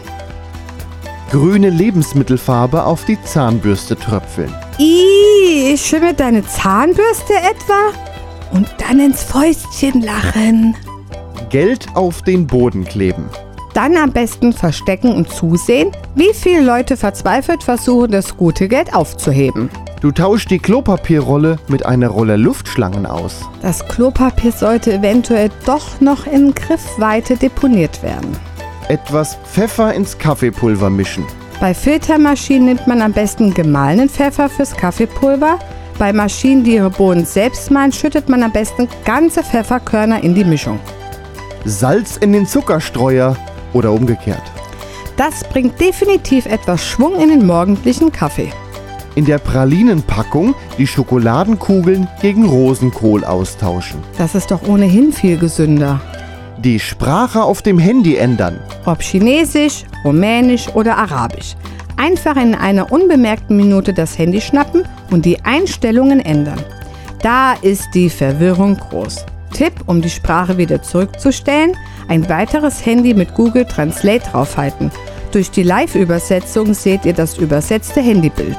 Speaker 1: Grüne Lebensmittelfarbe auf die Zahnbürste tröpfeln.
Speaker 2: Ih, schimmert deine Zahnbürste etwa? Und dann ins Fäustchen lachen.
Speaker 1: Geld auf den Boden kleben.
Speaker 2: Dann am besten verstecken und zusehen, wie viele Leute verzweifelt versuchen, das gute Geld aufzuheben.
Speaker 1: Du tauschst die Klopapierrolle mit einer Rolle Luftschlangen aus.
Speaker 2: Das Klopapier sollte eventuell doch noch in Griffweite deponiert werden.
Speaker 1: Etwas Pfeffer ins Kaffeepulver mischen.
Speaker 2: Bei Filtermaschinen nimmt man am besten gemahlenen Pfeffer fürs Kaffeepulver. Bei Maschinen, die ihre Bohnen selbst mahlen, schüttet man am besten ganze Pfefferkörner in die Mischung.
Speaker 1: Salz in den Zuckerstreuer oder umgekehrt.
Speaker 2: Das bringt definitiv etwas Schwung in den morgendlichen Kaffee.
Speaker 1: In der Pralinenpackung die Schokoladenkugeln gegen Rosenkohl austauschen.
Speaker 2: Das ist doch ohnehin viel gesünder.
Speaker 1: Die Sprache auf dem Handy ändern.
Speaker 2: Ob Chinesisch, Rumänisch oder Arabisch. Einfach in einer unbemerkten Minute das Handy schnappen und die Einstellungen ändern. Da ist die Verwirrung groß. Tipp, um die Sprache wieder zurückzustellen, ein weiteres Handy mit Google Translate draufhalten. Durch die Live-Übersetzung seht ihr das übersetzte Handybild.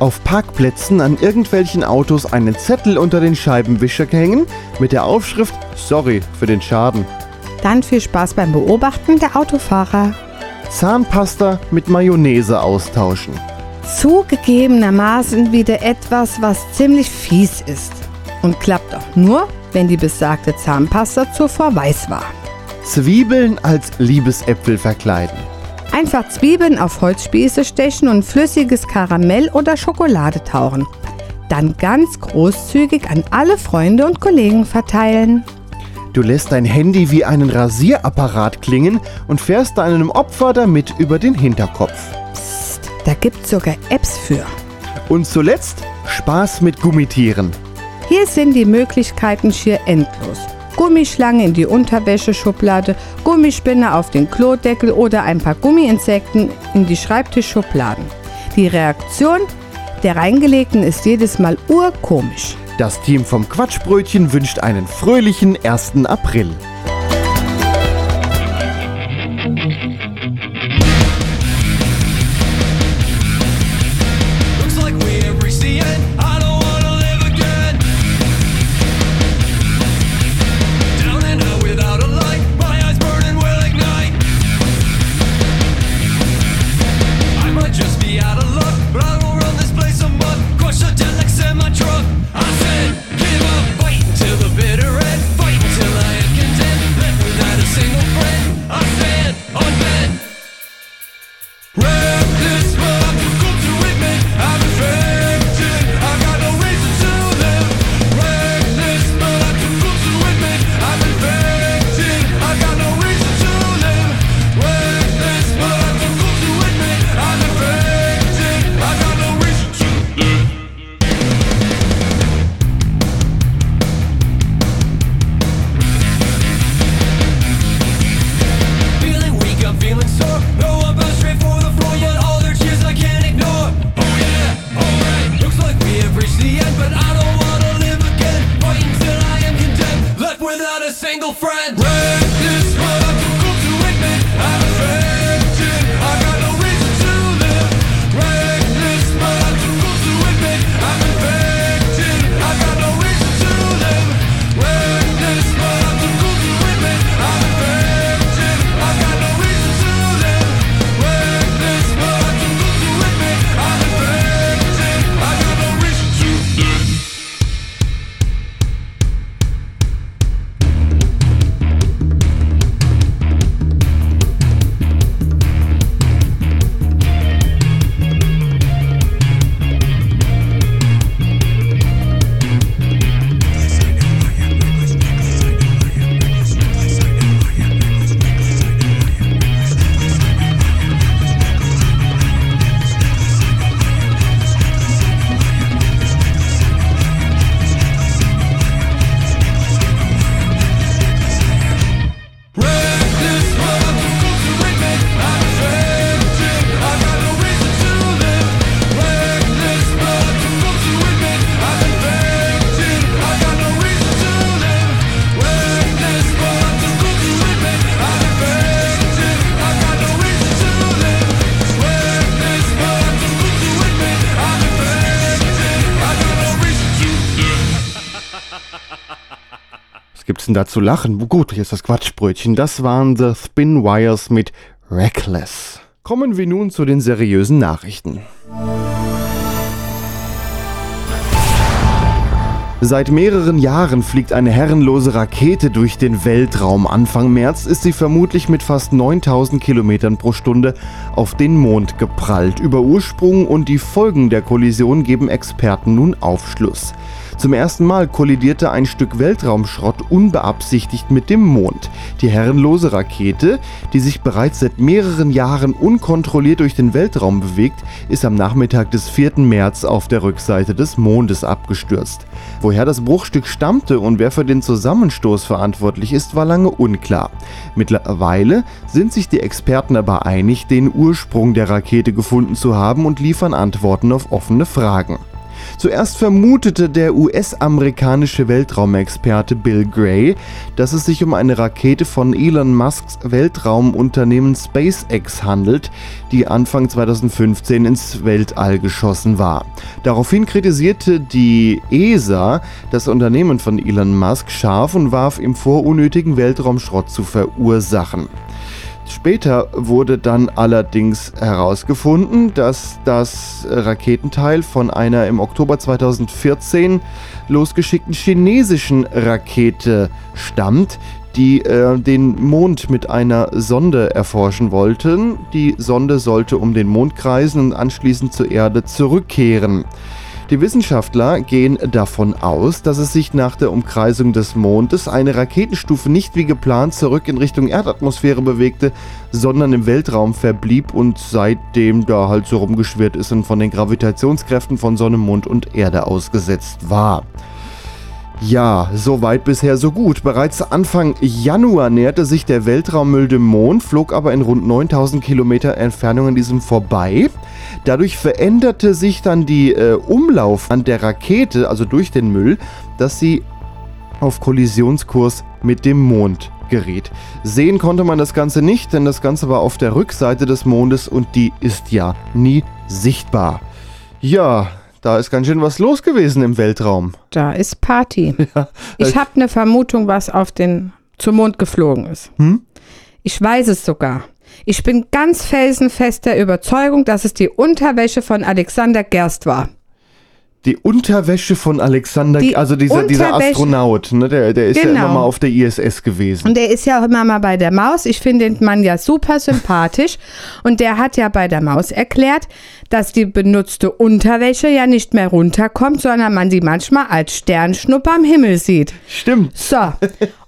Speaker 1: Auf Parkplätzen an irgendwelchen Autos einen Zettel unter den Scheibenwischer hängen mit der Aufschrift Sorry für den Schaden.
Speaker 2: Dann viel Spaß beim Beobachten der Autofahrer.
Speaker 1: Zahnpasta mit Mayonnaise austauschen.
Speaker 2: Zugegebenermaßen wieder etwas, was ziemlich fies ist. Und klappt auch nur, wenn die besagte Zahnpasta zuvor weiß war.
Speaker 1: Zwiebeln als Liebesäpfel verkleiden.
Speaker 2: Einfach Zwiebeln auf Holzspieße stechen und flüssiges Karamell oder Schokolade tauchen. Dann ganz großzügig an alle Freunde und Kollegen verteilen.
Speaker 1: Du lässt dein Handy wie einen Rasierapparat klingen und fährst deinem Opfer damit über den Hinterkopf.
Speaker 2: Psst, da gibt's sogar Apps für.
Speaker 1: Und zuletzt Spaß mit Gummitieren.
Speaker 2: Hier sind die Möglichkeiten schier endlos. Gummischlange in die Unterwäscheschublade, Gummispinne auf den Klodeckel oder ein paar Gummiinsekten in die Schreibtischschubladen. Die Reaktion der Reingelegten ist jedes Mal urkomisch.
Speaker 1: Das Team vom Quatschbrötchen wünscht einen fröhlichen 1. April. Was gibt's denn da zu lachen? Gut, hier ist das Quatschbrötchen. Das waren The Spin Wires mit Reckless. Kommen wir nun zu den seriösen Nachrichten. Seit mehreren Jahren fliegt eine herrenlose Rakete durch den Weltraum. Anfang März ist sie vermutlich mit fast 9000 Kilometern pro Stunde auf den Mond geprallt. Über Ursprung und die Folgen der Kollision geben Experten nun Aufschluss. Zum ersten Mal kollidierte ein Stück Weltraumschrott unbeabsichtigt mit dem Mond. Die herrenlose Rakete, die sich bereits seit mehreren Jahren unkontrolliert durch den Weltraum bewegt, ist am Nachmittag des 4. März auf der Rückseite des Mondes abgestürzt. Woher das Bruchstück stammte und wer für den Zusammenstoß verantwortlich ist, war lange unklar. Mittlerweile sind sich die Experten aber einig, den Ursprung der Rakete gefunden zu haben und liefern Antworten auf offene Fragen. Zuerst vermutete der US-amerikanische Weltraumexperte Bill Gray, dass es sich um eine Rakete von Elon Musks Weltraumunternehmen SpaceX handelt, die Anfang 2015 ins Weltall geschossen war. Daraufhin kritisierte die ESA das Unternehmen von Elon Musk scharf und warf ihm vor, unnötigen Weltraumschrott zu verursachen. Später wurde dann allerdings herausgefunden, dass das Raketenteil von einer im Oktober 2014 losgeschickten chinesischen Rakete stammt, die äh, den Mond mit einer Sonde erforschen wollten. Die Sonde sollte um den Mond kreisen und anschließend zur Erde zurückkehren. Die Wissenschaftler gehen davon aus, dass es sich nach der Umkreisung des Mondes eine Raketenstufe nicht wie geplant zurück in Richtung Erdatmosphäre bewegte, sondern im Weltraum verblieb und seitdem da halt so rumgeschwirrt ist und von den Gravitationskräften von Sonne, Mond und Erde ausgesetzt war. Ja, soweit bisher so gut. Bereits Anfang Januar näherte sich der Weltraummüll dem Mond, flog aber in rund 9000 Kilometer Entfernung an diesem vorbei. Dadurch veränderte sich dann die äh, Umlauf an der Rakete, also durch den Müll, dass sie auf Kollisionskurs mit dem Mond geriet. Sehen konnte man das Ganze nicht, denn das Ganze war auf der Rückseite des Mondes und die ist ja nie sichtbar. Ja, da ist ganz schön was los gewesen im Weltraum.
Speaker 2: Da ist Party. ich habe eine Vermutung, was auf den zum Mond geflogen ist.
Speaker 1: Hm?
Speaker 2: Ich weiß es sogar. Ich bin ganz felsenfest der Überzeugung, dass es die Unterwäsche von Alexander Gerst war.
Speaker 1: Die Unterwäsche von Alexander,
Speaker 2: Die
Speaker 1: also dieser, dieser Astronaut, ne, der, der ist ja
Speaker 2: Genau.
Speaker 1: immer mal auf der ISS gewesen.
Speaker 2: Und der ist ja auch immer mal bei der Maus. Ich finde den Mann ja super sympathisch. Und der hat ja bei der Maus erklärt, dass die benutzte Unterwäsche ja nicht mehr runterkommt, sondern man sie manchmal als Sternschnuppe am Himmel sieht.
Speaker 1: Stimmt.
Speaker 2: So.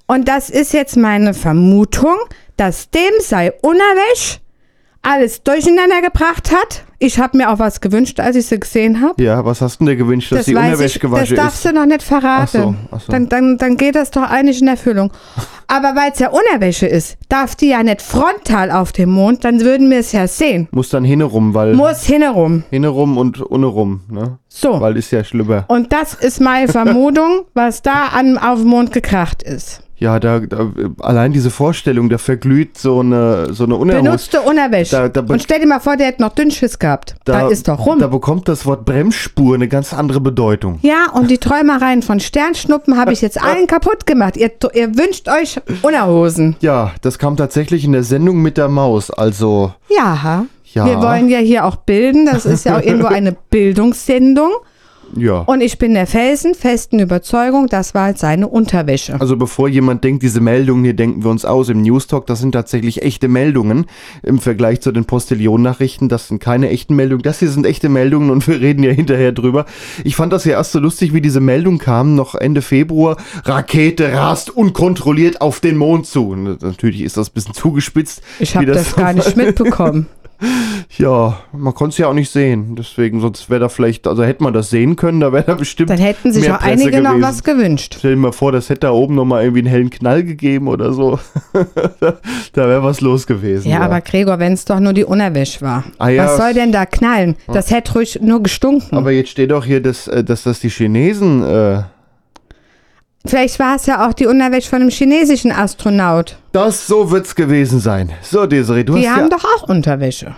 Speaker 2: Und das ist jetzt meine Vermutung, dass dem sei Unerwäsch alles durcheinander gebracht hat. Ich habe mir auch was gewünscht, als ich sie gesehen habe.
Speaker 1: Ja, was hast du denn gewünscht, dass die
Speaker 2: weiß
Speaker 1: Unterwäsche
Speaker 2: ich, das
Speaker 1: gewaschen
Speaker 2: darfst
Speaker 1: ist?
Speaker 2: du noch nicht verraten.
Speaker 1: Ach so, ach so.
Speaker 2: Dann, dann, dann geht das doch eigentlich in Erfüllung. Aber weil es ja Unerwäsche ist, darf die ja nicht frontal auf dem Mond, dann würden wir es ja sehen.
Speaker 1: Muss dann hinnerum, weil
Speaker 2: Muss hinnerum.
Speaker 1: hinnerum und unnerum, ne?
Speaker 2: So.
Speaker 1: Weil ist ja schlimmer.
Speaker 2: Und das ist meine Vermutung, was da an, auf dem Mond gekracht ist.
Speaker 1: Ja, da, da allein diese Vorstellung, da verglüht so eine so eine Unerhose.
Speaker 2: Benutzte Unerwäsche.
Speaker 1: Da- da
Speaker 2: Und stell dir mal vor, der hätte noch Dünnschiss gehabt. Da, ist doch rum.
Speaker 1: Da bekommt das Wort Bremsspur eine ganz andere Bedeutung.
Speaker 2: ja, und die Träumereien von Sternschnuppen habe ich jetzt allen kaputt gemacht. Ihr, ihr wünscht euch Unterhosen.
Speaker 1: Ja, das kam tatsächlich in der Sendung mit der Maus. Also,
Speaker 2: Ja.
Speaker 1: Ja.
Speaker 2: Wir wollen ja hier auch bilden. Das ist ja auch irgendwo eine Bildungssendung.
Speaker 1: Ja.
Speaker 2: Und ich bin der felsenfesten Überzeugung, das war halt seine Unterwäsche.
Speaker 1: Also bevor jemand denkt, diese Meldungen hier denken wir uns aus im Newstalk, das sind tatsächlich echte Meldungen im Vergleich zu den Postillon-Nachrichten. Das sind keine echten Meldungen. Das hier sind echte Meldungen und wir reden ja hinterher drüber. Ich fand das ja erst so lustig, wie diese Meldung kam, noch Ende Februar. Rakete rast unkontrolliert auf den Mond zu. Und natürlich ist das ein bisschen zugespitzt.
Speaker 2: Ich habe das gar nicht mitbekommen.
Speaker 1: Ja, man konnte es ja auch nicht sehen. Deswegen, sonst wäre da vielleicht, also hätte man das sehen können, da wäre da bestimmt.
Speaker 2: Dann hätten sich
Speaker 1: Presse
Speaker 2: einige noch
Speaker 1: gewesen.
Speaker 2: was gewünscht.
Speaker 1: Stell dir mal vor, das hätte da oben nochmal irgendwie einen hellen Knall gegeben oder so. da wäre was los gewesen.
Speaker 2: Ja, aber Gregor, wenn es doch nur die Unterwäsche war.
Speaker 1: Ah ja,
Speaker 2: was soll denn da knallen? Das hätte ruhig nur gestunken.
Speaker 1: Aber jetzt steht doch hier, dass, äh, dass das die Chinesen. Äh,
Speaker 2: Vielleicht war es ja auch die Unterwäsche von einem chinesischen Astronaut.
Speaker 1: Das, so wird's gewesen sein. So, Desiree, du
Speaker 2: die
Speaker 1: hast
Speaker 2: haben
Speaker 1: ja
Speaker 2: doch auch Unterwäsche.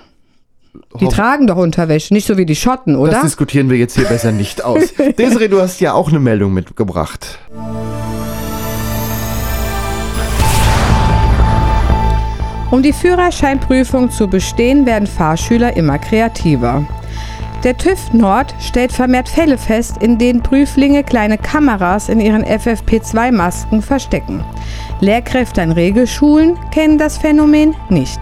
Speaker 2: Die tragen doch Unterwäsche, nicht so wie die Schotten, oder?
Speaker 1: Das diskutieren wir jetzt hier besser nicht aus. Desiree, du hast ja auch eine Meldung mitgebracht.
Speaker 2: Um die Führerscheinprüfung zu bestehen, werden Fahrschüler immer kreativer. Der TÜV Nord stellt vermehrt Fälle fest, in denen Prüflinge kleine Kameras in ihren FFP2-Masken verstecken. Lehrkräfte an Regelschulen kennen das Phänomen nicht.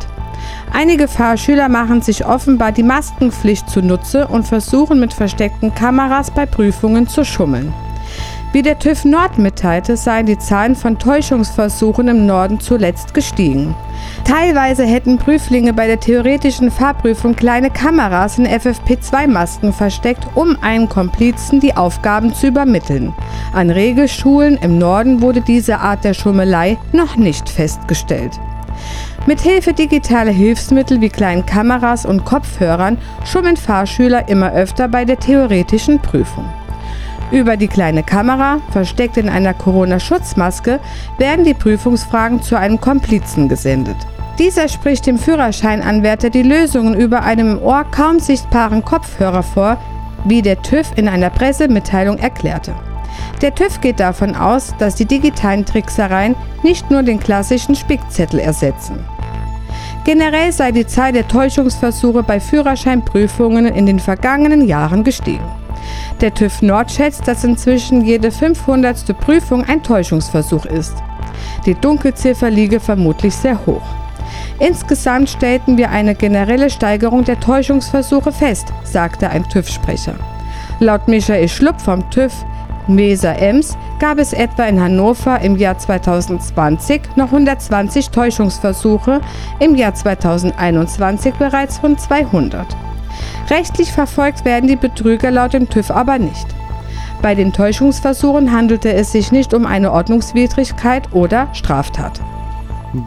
Speaker 2: Einige Fahrschüler machen sich offenbar die Maskenpflicht zunutze und versuchen mit versteckten Kameras bei Prüfungen zu schummeln. Wie der TÜV Nord mitteilte, seien die Zahlen von Täuschungsversuchen im Norden zuletzt gestiegen. Teilweise hätten Prüflinge bei der theoretischen Fahrprüfung kleine Kameras in FFP2-Masken versteckt, um einem Komplizen die Aufgaben zu übermitteln. An Regelschulen im Norden wurde diese Art der Schummelei noch nicht festgestellt. Mithilfe digitaler Hilfsmittel wie kleinen Kameras und Kopfhörern schummeln Fahrschüler immer öfter bei der theoretischen Prüfung. Über die kleine Kamera, versteckt in einer Corona-Schutzmaske, werden die Prüfungsfragen zu einem Komplizen gesendet. Dieser spricht dem Führerscheinanwärter die Lösungen über einem im Ohr kaum sichtbaren Kopfhörer vor, wie der TÜV in einer Pressemitteilung erklärte. Der TÜV geht davon aus, dass die digitalen Tricksereien nicht nur den klassischen Spickzettel ersetzen. Generell sei die Zahl der Täuschungsversuche bei Führerscheinprüfungen in den vergangenen Jahren gestiegen. Der TÜV Nord schätzt, dass inzwischen jede 500. Prüfung ein Täuschungsversuch ist. Die Dunkelziffer liege vermutlich sehr hoch. Insgesamt stellten wir eine generelle Steigerung der Täuschungsversuche fest, sagte ein TÜV-Sprecher. Laut Michael Schlupp vom TÜV Weser Ems gab es etwa in Hannover im Jahr 2020 noch 120 Täuschungsversuche, im Jahr 2021 bereits rund 200. Rechtlich verfolgt werden die Betrüger laut dem TÜV aber nicht. Bei den Täuschungsversuchen handelte es sich nicht um eine Ordnungswidrigkeit oder Straftat.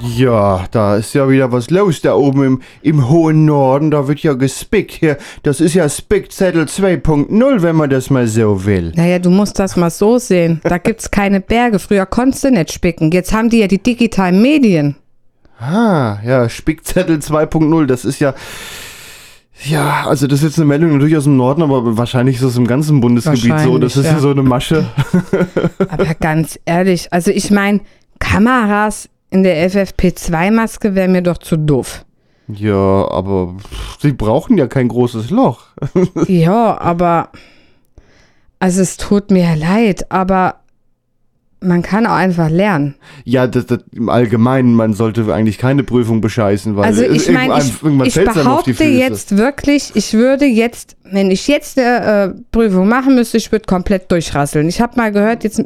Speaker 1: Ja, da ist ja wieder was los da oben im, im hohen Norden. Da wird ja gespickt hier. Das ist ja Spickzettel 2.0, wenn man das mal so will.
Speaker 2: Naja, du musst das mal so sehen. Da gibt's keine Berge. Früher konntest du nicht spicken. Jetzt haben die ja die digitalen Medien.
Speaker 1: Ah, ja, Spickzettel 2.0, das ist ja. Ja, also das ist jetzt eine Meldung natürlich aus dem Norden, aber wahrscheinlich ist das im ganzen Bundesgebiet so. Das ist ja. so eine Masche.
Speaker 2: Aber ganz ehrlich, also ich meine, Kameras in der FFP2-Maske wäre mir doch zu doof.
Speaker 1: Ja, aber sie brauchen ja kein großes Loch.
Speaker 2: Ja, aber. Also es tut mir leid, aber man kann auch einfach lernen.
Speaker 1: Ja, das, das, im Allgemeinen, man sollte eigentlich keine Prüfung bescheißen, weil
Speaker 2: Also ich meine,
Speaker 1: irgendwann,
Speaker 2: ich, ich behaupte jetzt wirklich, ich würde jetzt, wenn ich jetzt eine äh, Prüfung machen müsste, ich würde komplett durchrasseln. Ich habe mal gehört, jetzt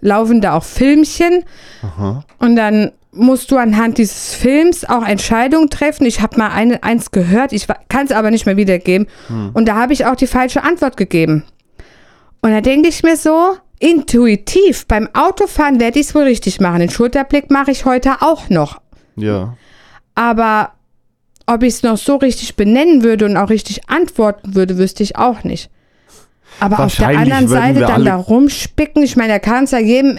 Speaker 2: laufen da auch Filmchen und dann musst du anhand dieses Films auch Entscheidungen treffen. Ich habe mal eine, eins gehört, ich kann es aber nicht mehr wiedergeben und da habe ich auch die falsche Antwort gegeben. Und da denke ich mir so, intuitiv, beim Autofahren werde ich es wohl richtig machen. Den Schulterblick mache ich heute auch noch.
Speaker 1: Ja.
Speaker 2: Aber ob ich es noch so richtig benennen würde und auch richtig antworten würde, wüsste ich auch nicht. Aber auf der anderen Seite dann da rumspicken, ich meine, da kannst du ja jedem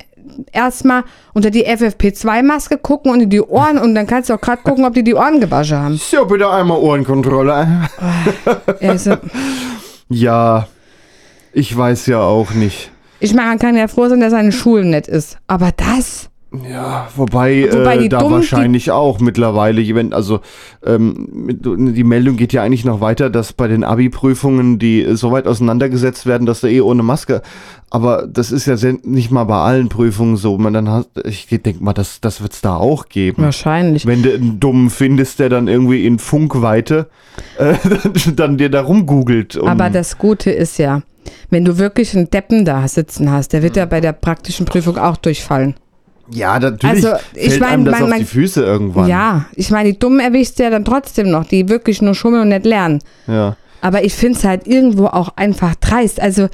Speaker 2: erstmal unter die FFP2-Maske gucken und in die Ohren und dann kannst du auch gerade gucken, ob die die Ohren gewaschen haben.
Speaker 1: So, bitte einmal Ohrenkontrolle.
Speaker 2: Also,
Speaker 1: Ja, ich weiß ja auch nicht.
Speaker 2: Ich meine, man kann ja froh sein, dass seine Schule nett ist. Aber das,
Speaker 1: Ja, wobei,
Speaker 2: Wobei
Speaker 1: äh, da
Speaker 2: die-
Speaker 1: wahrscheinlich auch mittlerweile, wenn, also ähm, mit- die Meldung geht ja eigentlich noch weiter, dass bei den Abi-Prüfungen die äh, so weit auseinandergesetzt werden, dass du eh ohne Maske. Aber das ist ja nicht mal bei allen Prüfungen so. Man dann hat, ich denke mal, das, das wird's da auch geben.
Speaker 2: wahrscheinlich.
Speaker 1: Wenn du einen Dummen findest, der dann irgendwie in Funkweite äh, dann, dann dir da rumgoogelt. um-
Speaker 2: Aber das Gute ist ja, wenn du wirklich einen Deppen da sitzen hast, der wird ja bei der praktischen Prüfung auch durchfallen.
Speaker 1: Ja, natürlich
Speaker 2: Also, ich
Speaker 1: fällt
Speaker 2: mein,
Speaker 1: einem das
Speaker 2: man-
Speaker 1: auf
Speaker 2: man-
Speaker 1: die Füße irgendwann.
Speaker 2: Ja, ich meine, die Dummen erwischst du ja dann trotzdem noch, die wirklich nur schummeln und nicht lernen.
Speaker 1: ja.
Speaker 2: Aber ich finde es halt irgendwo auch einfach dreist. Also,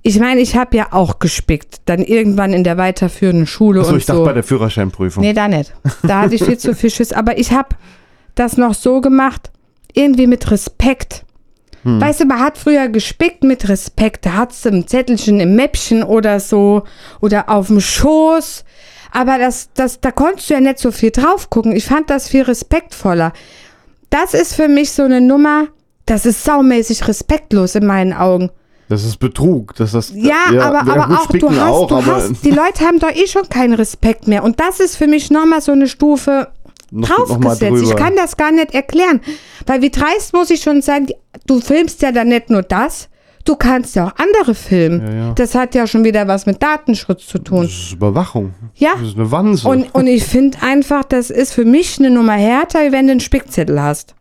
Speaker 2: ich meine, ich habe ja auch gespickt, dann irgendwann in der weiterführenden Schule
Speaker 1: Achso,
Speaker 2: und
Speaker 1: ich dachte
Speaker 2: so.
Speaker 1: bei der Führerscheinprüfung.
Speaker 2: nee, da nicht. Da hatte ich viel zu viel Schiss. Aber ich habe das noch so gemacht, irgendwie mit Respekt.
Speaker 1: Hm.
Speaker 2: Weißt du, man hat früher gespickt mit Respekt. Da hat's ein Zettelchen im Mäppchen oder so oder auf dem Schoß. Aber das, das, da konntest du ja nicht so viel drauf gucken. Ich fand das viel respektvoller. Das ist für mich so eine Nummer, das ist saumäßig respektlos in meinen Augen.
Speaker 1: Das ist Betrug. Das ist,
Speaker 2: Ja, aber,
Speaker 1: ja,
Speaker 2: aber auch, du hast,
Speaker 1: auch,
Speaker 2: du hast, die Leute haben doch eh schon keinen Respekt mehr. Und das ist für mich nochmal so eine Stufe
Speaker 1: noch, noch
Speaker 2: draufgesetzt. Ich
Speaker 1: drüber.
Speaker 2: kann das gar nicht erklären. Weil wie dreist muss ich schon sein, die- du filmst ja dann nicht nur das, du kannst ja auch andere filmen.
Speaker 1: Ja, ja.
Speaker 2: Das hat ja schon wieder was mit Datenschutz zu tun.
Speaker 1: Das ist Überwachung.
Speaker 2: Ja.
Speaker 1: Das ist eine Wanze.
Speaker 2: Und, und ich finde einfach, das ist für mich eine Nummer härter, wenn du einen Spickzettel hast.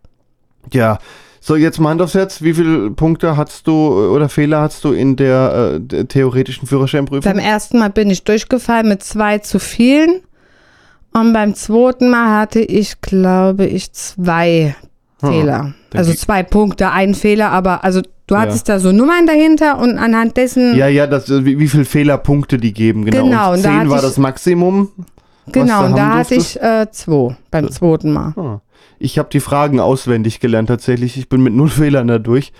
Speaker 1: ja. So, jetzt mal Hand aufs Herz. Wie viele Punkte hast du äh, oder Fehler hast du in der, äh, der theoretischen Führerscheinprüfung?
Speaker 2: Beim ersten Mal bin ich durchgefallen mit zwei zu vielen. Und beim zweiten Mal hatte ich, glaube ich, zwei
Speaker 1: Hm,
Speaker 2: Fehler. Also zwei Punkte, ein Fehler, aber also du
Speaker 1: Ja.
Speaker 2: hattest da so Nummern dahinter und anhand dessen,
Speaker 1: Ja, ja, das, äh, wie, wie viele Fehlerpunkte die geben, genau.
Speaker 2: Genau,
Speaker 1: und
Speaker 2: und da
Speaker 1: 10
Speaker 2: hatte
Speaker 1: war das Maximum.
Speaker 2: genau, und da hatte ich äh, zwei beim zweiten Mal.
Speaker 1: Ah. Ich habe die Fragen auswendig gelernt tatsächlich. Ich bin mit null Fehlern da durch.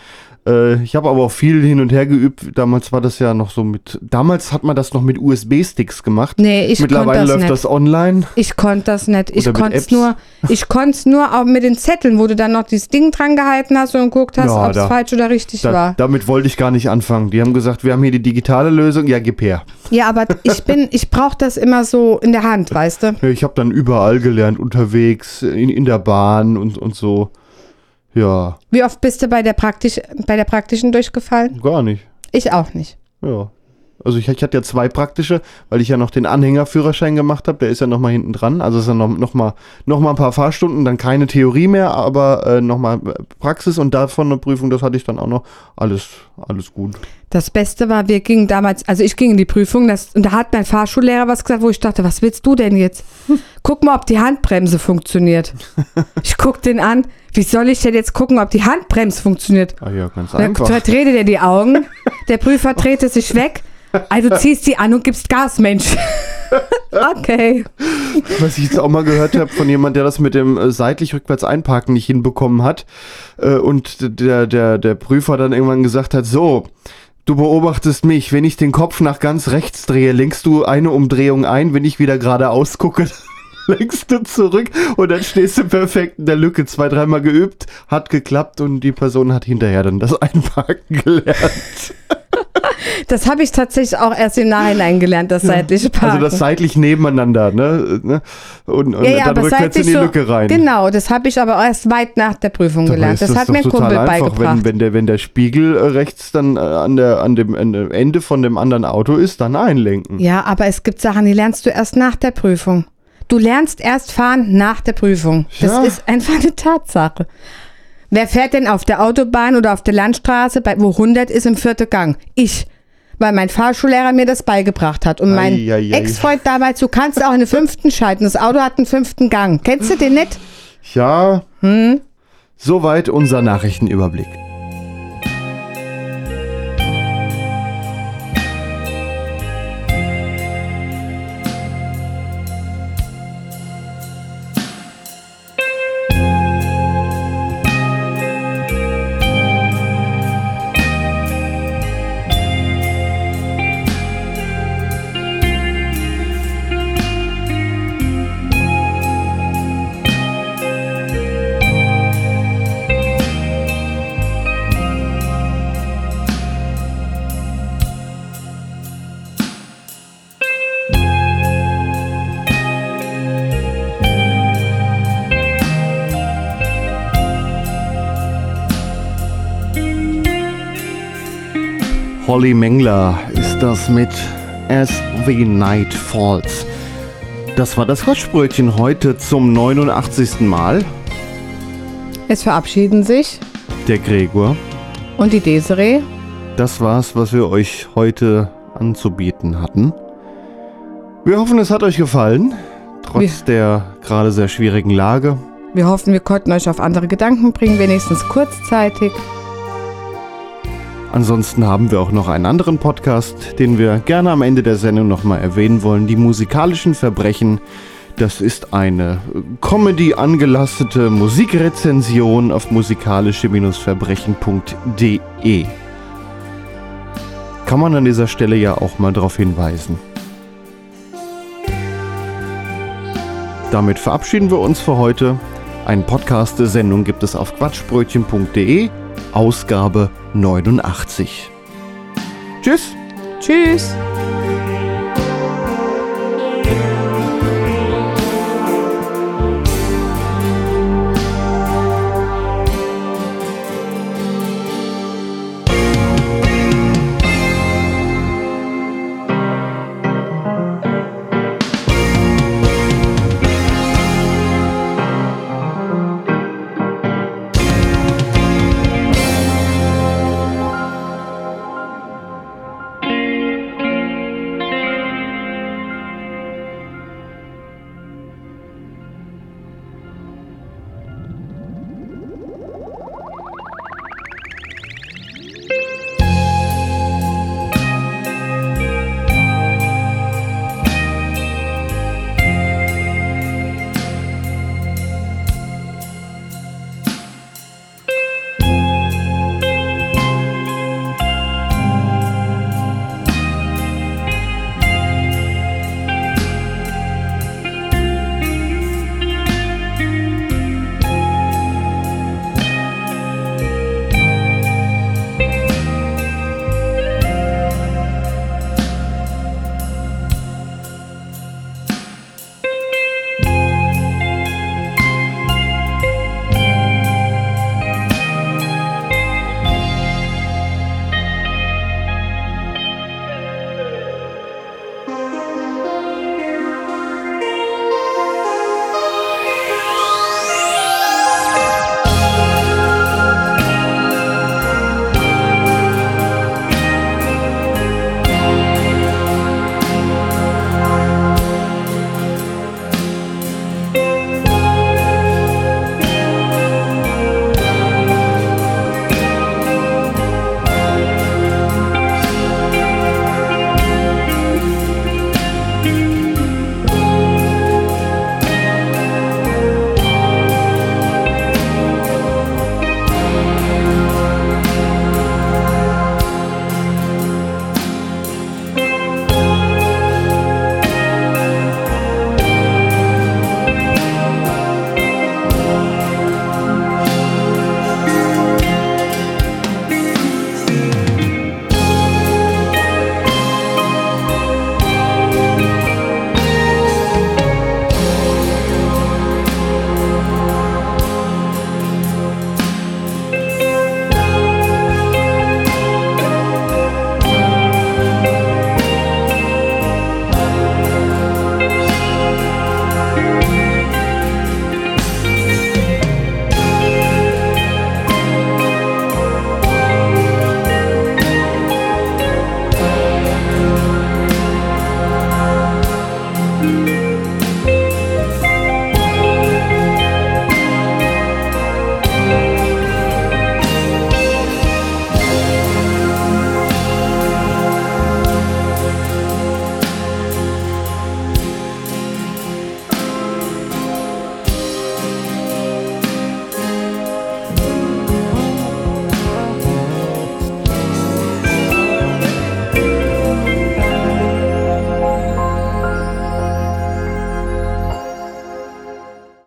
Speaker 1: Äh, ich habe aber auch viel hin und her geübt. Damals war das ja noch so mit. Damals hat man das noch mit USB-Sticks gemacht.
Speaker 2: Nee, ich konnte
Speaker 1: Mittlerweile
Speaker 2: das
Speaker 1: läuft
Speaker 2: nicht.
Speaker 1: das online.
Speaker 2: Ich konnte das nicht. Ich konnte es nur, ich konnte es nur auch mit den Zetteln, wo du dann noch dieses Ding dran gehalten hast und geguckt hast,
Speaker 1: Ja,
Speaker 2: ob es falsch oder richtig
Speaker 1: Da,
Speaker 2: war.
Speaker 1: damit wollte ich gar nicht anfangen. Die haben gesagt, wir haben hier die digitale Lösung. Ja, gib her.
Speaker 2: Ja, aber ich bin, ich brauche das immer so in der Hand, weißt du?
Speaker 1: Ich habe dann überall gelernt, unterwegs, in, in der Bahn und, und so. Ja,
Speaker 2: Wie oft bist du bei der, praktisch, bei der praktischen durchgefallen?
Speaker 1: gar nicht.
Speaker 2: Ich auch nicht.
Speaker 1: Ja. Also ich, ich hatte ja zwei praktische, weil ich ja noch den Anhängerführerschein gemacht habe. Der ist ja noch mal hinten dran. Also ist ja noch, noch, mal, noch mal ein paar Fahrstunden, dann keine Theorie mehr, aber äh, noch mal Praxis und davon eine Prüfung, das hatte ich dann auch noch. Alles, alles gut.
Speaker 2: Das Beste war, wir gingen damals, also ich ging in die Prüfung das, und da hat mein Fahrschullehrer was gesagt, wo ich dachte, was willst du denn jetzt? Guck mal, ob die Handbremse funktioniert. Ich guck den an, wie soll ich denn jetzt gucken, ob die Handbremse funktioniert?
Speaker 1: Ah ja, ganz
Speaker 2: Dann
Speaker 1: einfach.
Speaker 2: verdreht er die Augen, der Prüfer dreht sich weg. Also ziehst die an und gibst Gas, Mensch. okay.
Speaker 1: Was ich jetzt auch mal gehört habe von jemand, der das mit dem äh, seitlich rückwärts einparken nicht hinbekommen hat äh, und der, der, der Prüfer dann irgendwann gesagt hat, so, du beobachtest mich, wenn ich den Kopf nach ganz rechts drehe, lenkst du eine Umdrehung ein, wenn ich wieder geradeaus gucke, lenkst du zurück und dann stehst du perfekt in der Lücke. Zwei, dreimal geübt, hat geklappt und die Person hat hinterher dann das Einparken gelernt.
Speaker 2: Das habe ich tatsächlich auch erst im Nachhinein gelernt, das seitliche Parken.
Speaker 1: Also das seitlich nebeneinander, ne? ne? Und, und
Speaker 2: ja, ja,
Speaker 1: dann rückwärts in die
Speaker 2: so,
Speaker 1: Lücke rein.
Speaker 2: Genau, das habe ich aber erst weit nach der Prüfung
Speaker 1: Dabei
Speaker 2: gelernt.
Speaker 1: ist
Speaker 2: Das, hat mir ein Kumpel
Speaker 1: einfach,
Speaker 2: beigebracht.
Speaker 1: Wenn, wenn, der, wenn der Spiegel äh, rechts dann äh, an, der, an, dem, an dem Ende von dem anderen Auto ist, dann einlenken.
Speaker 2: Ja, aber es gibt Sachen, die lernst du erst nach der Prüfung. Du lernst erst fahren nach der Prüfung. Das
Speaker 1: Ja.
Speaker 2: ist einfach eine Tatsache. Wer fährt denn auf der Autobahn oder auf der Landstraße, bei, wo 100 ist im vierten Gang? Ich. Weil mein Fahrschullehrer mir das beigebracht hat. Und mein
Speaker 1: Ei, ei, ei.
Speaker 2: Ex-Freund damals, du kannst auch in den fünften schalten. Das Auto hat einen fünften Gang. Kennst du den nicht?
Speaker 1: Ja.
Speaker 2: Hm?
Speaker 1: Soweit unser Nachrichtenüberblick. Holly Mengler ist das mit As the Night Falls. Das war das Quatschbrötchen heute zum 89. Mal.
Speaker 2: Es verabschieden sich.
Speaker 1: Der Gregor.
Speaker 2: Und die Desiree.
Speaker 1: Das war's, was wir euch heute anzubieten hatten. Wir hoffen, es hat euch gefallen, trotz der gerade sehr schwierigen Lage.
Speaker 2: Wir hoffen, wir konnten euch auf andere Gedanken bringen, wenigstens kurzzeitig.
Speaker 1: Ansonsten haben wir auch noch einen anderen Podcast, den wir gerne am Ende der Sendung nochmal erwähnen wollen. Die musikalischen Verbrechen. Das ist eine Comedy angelastete Musikrezension auf musikalische-verbrechen.de. Kann man an dieser Stelle ja auch mal darauf hinweisen. Damit verabschieden wir uns für heute. Ein Podcast der Sendung gibt es auf quatschbrötchen.de, Ausgabe 89. Tschüss!
Speaker 2: Tschüss!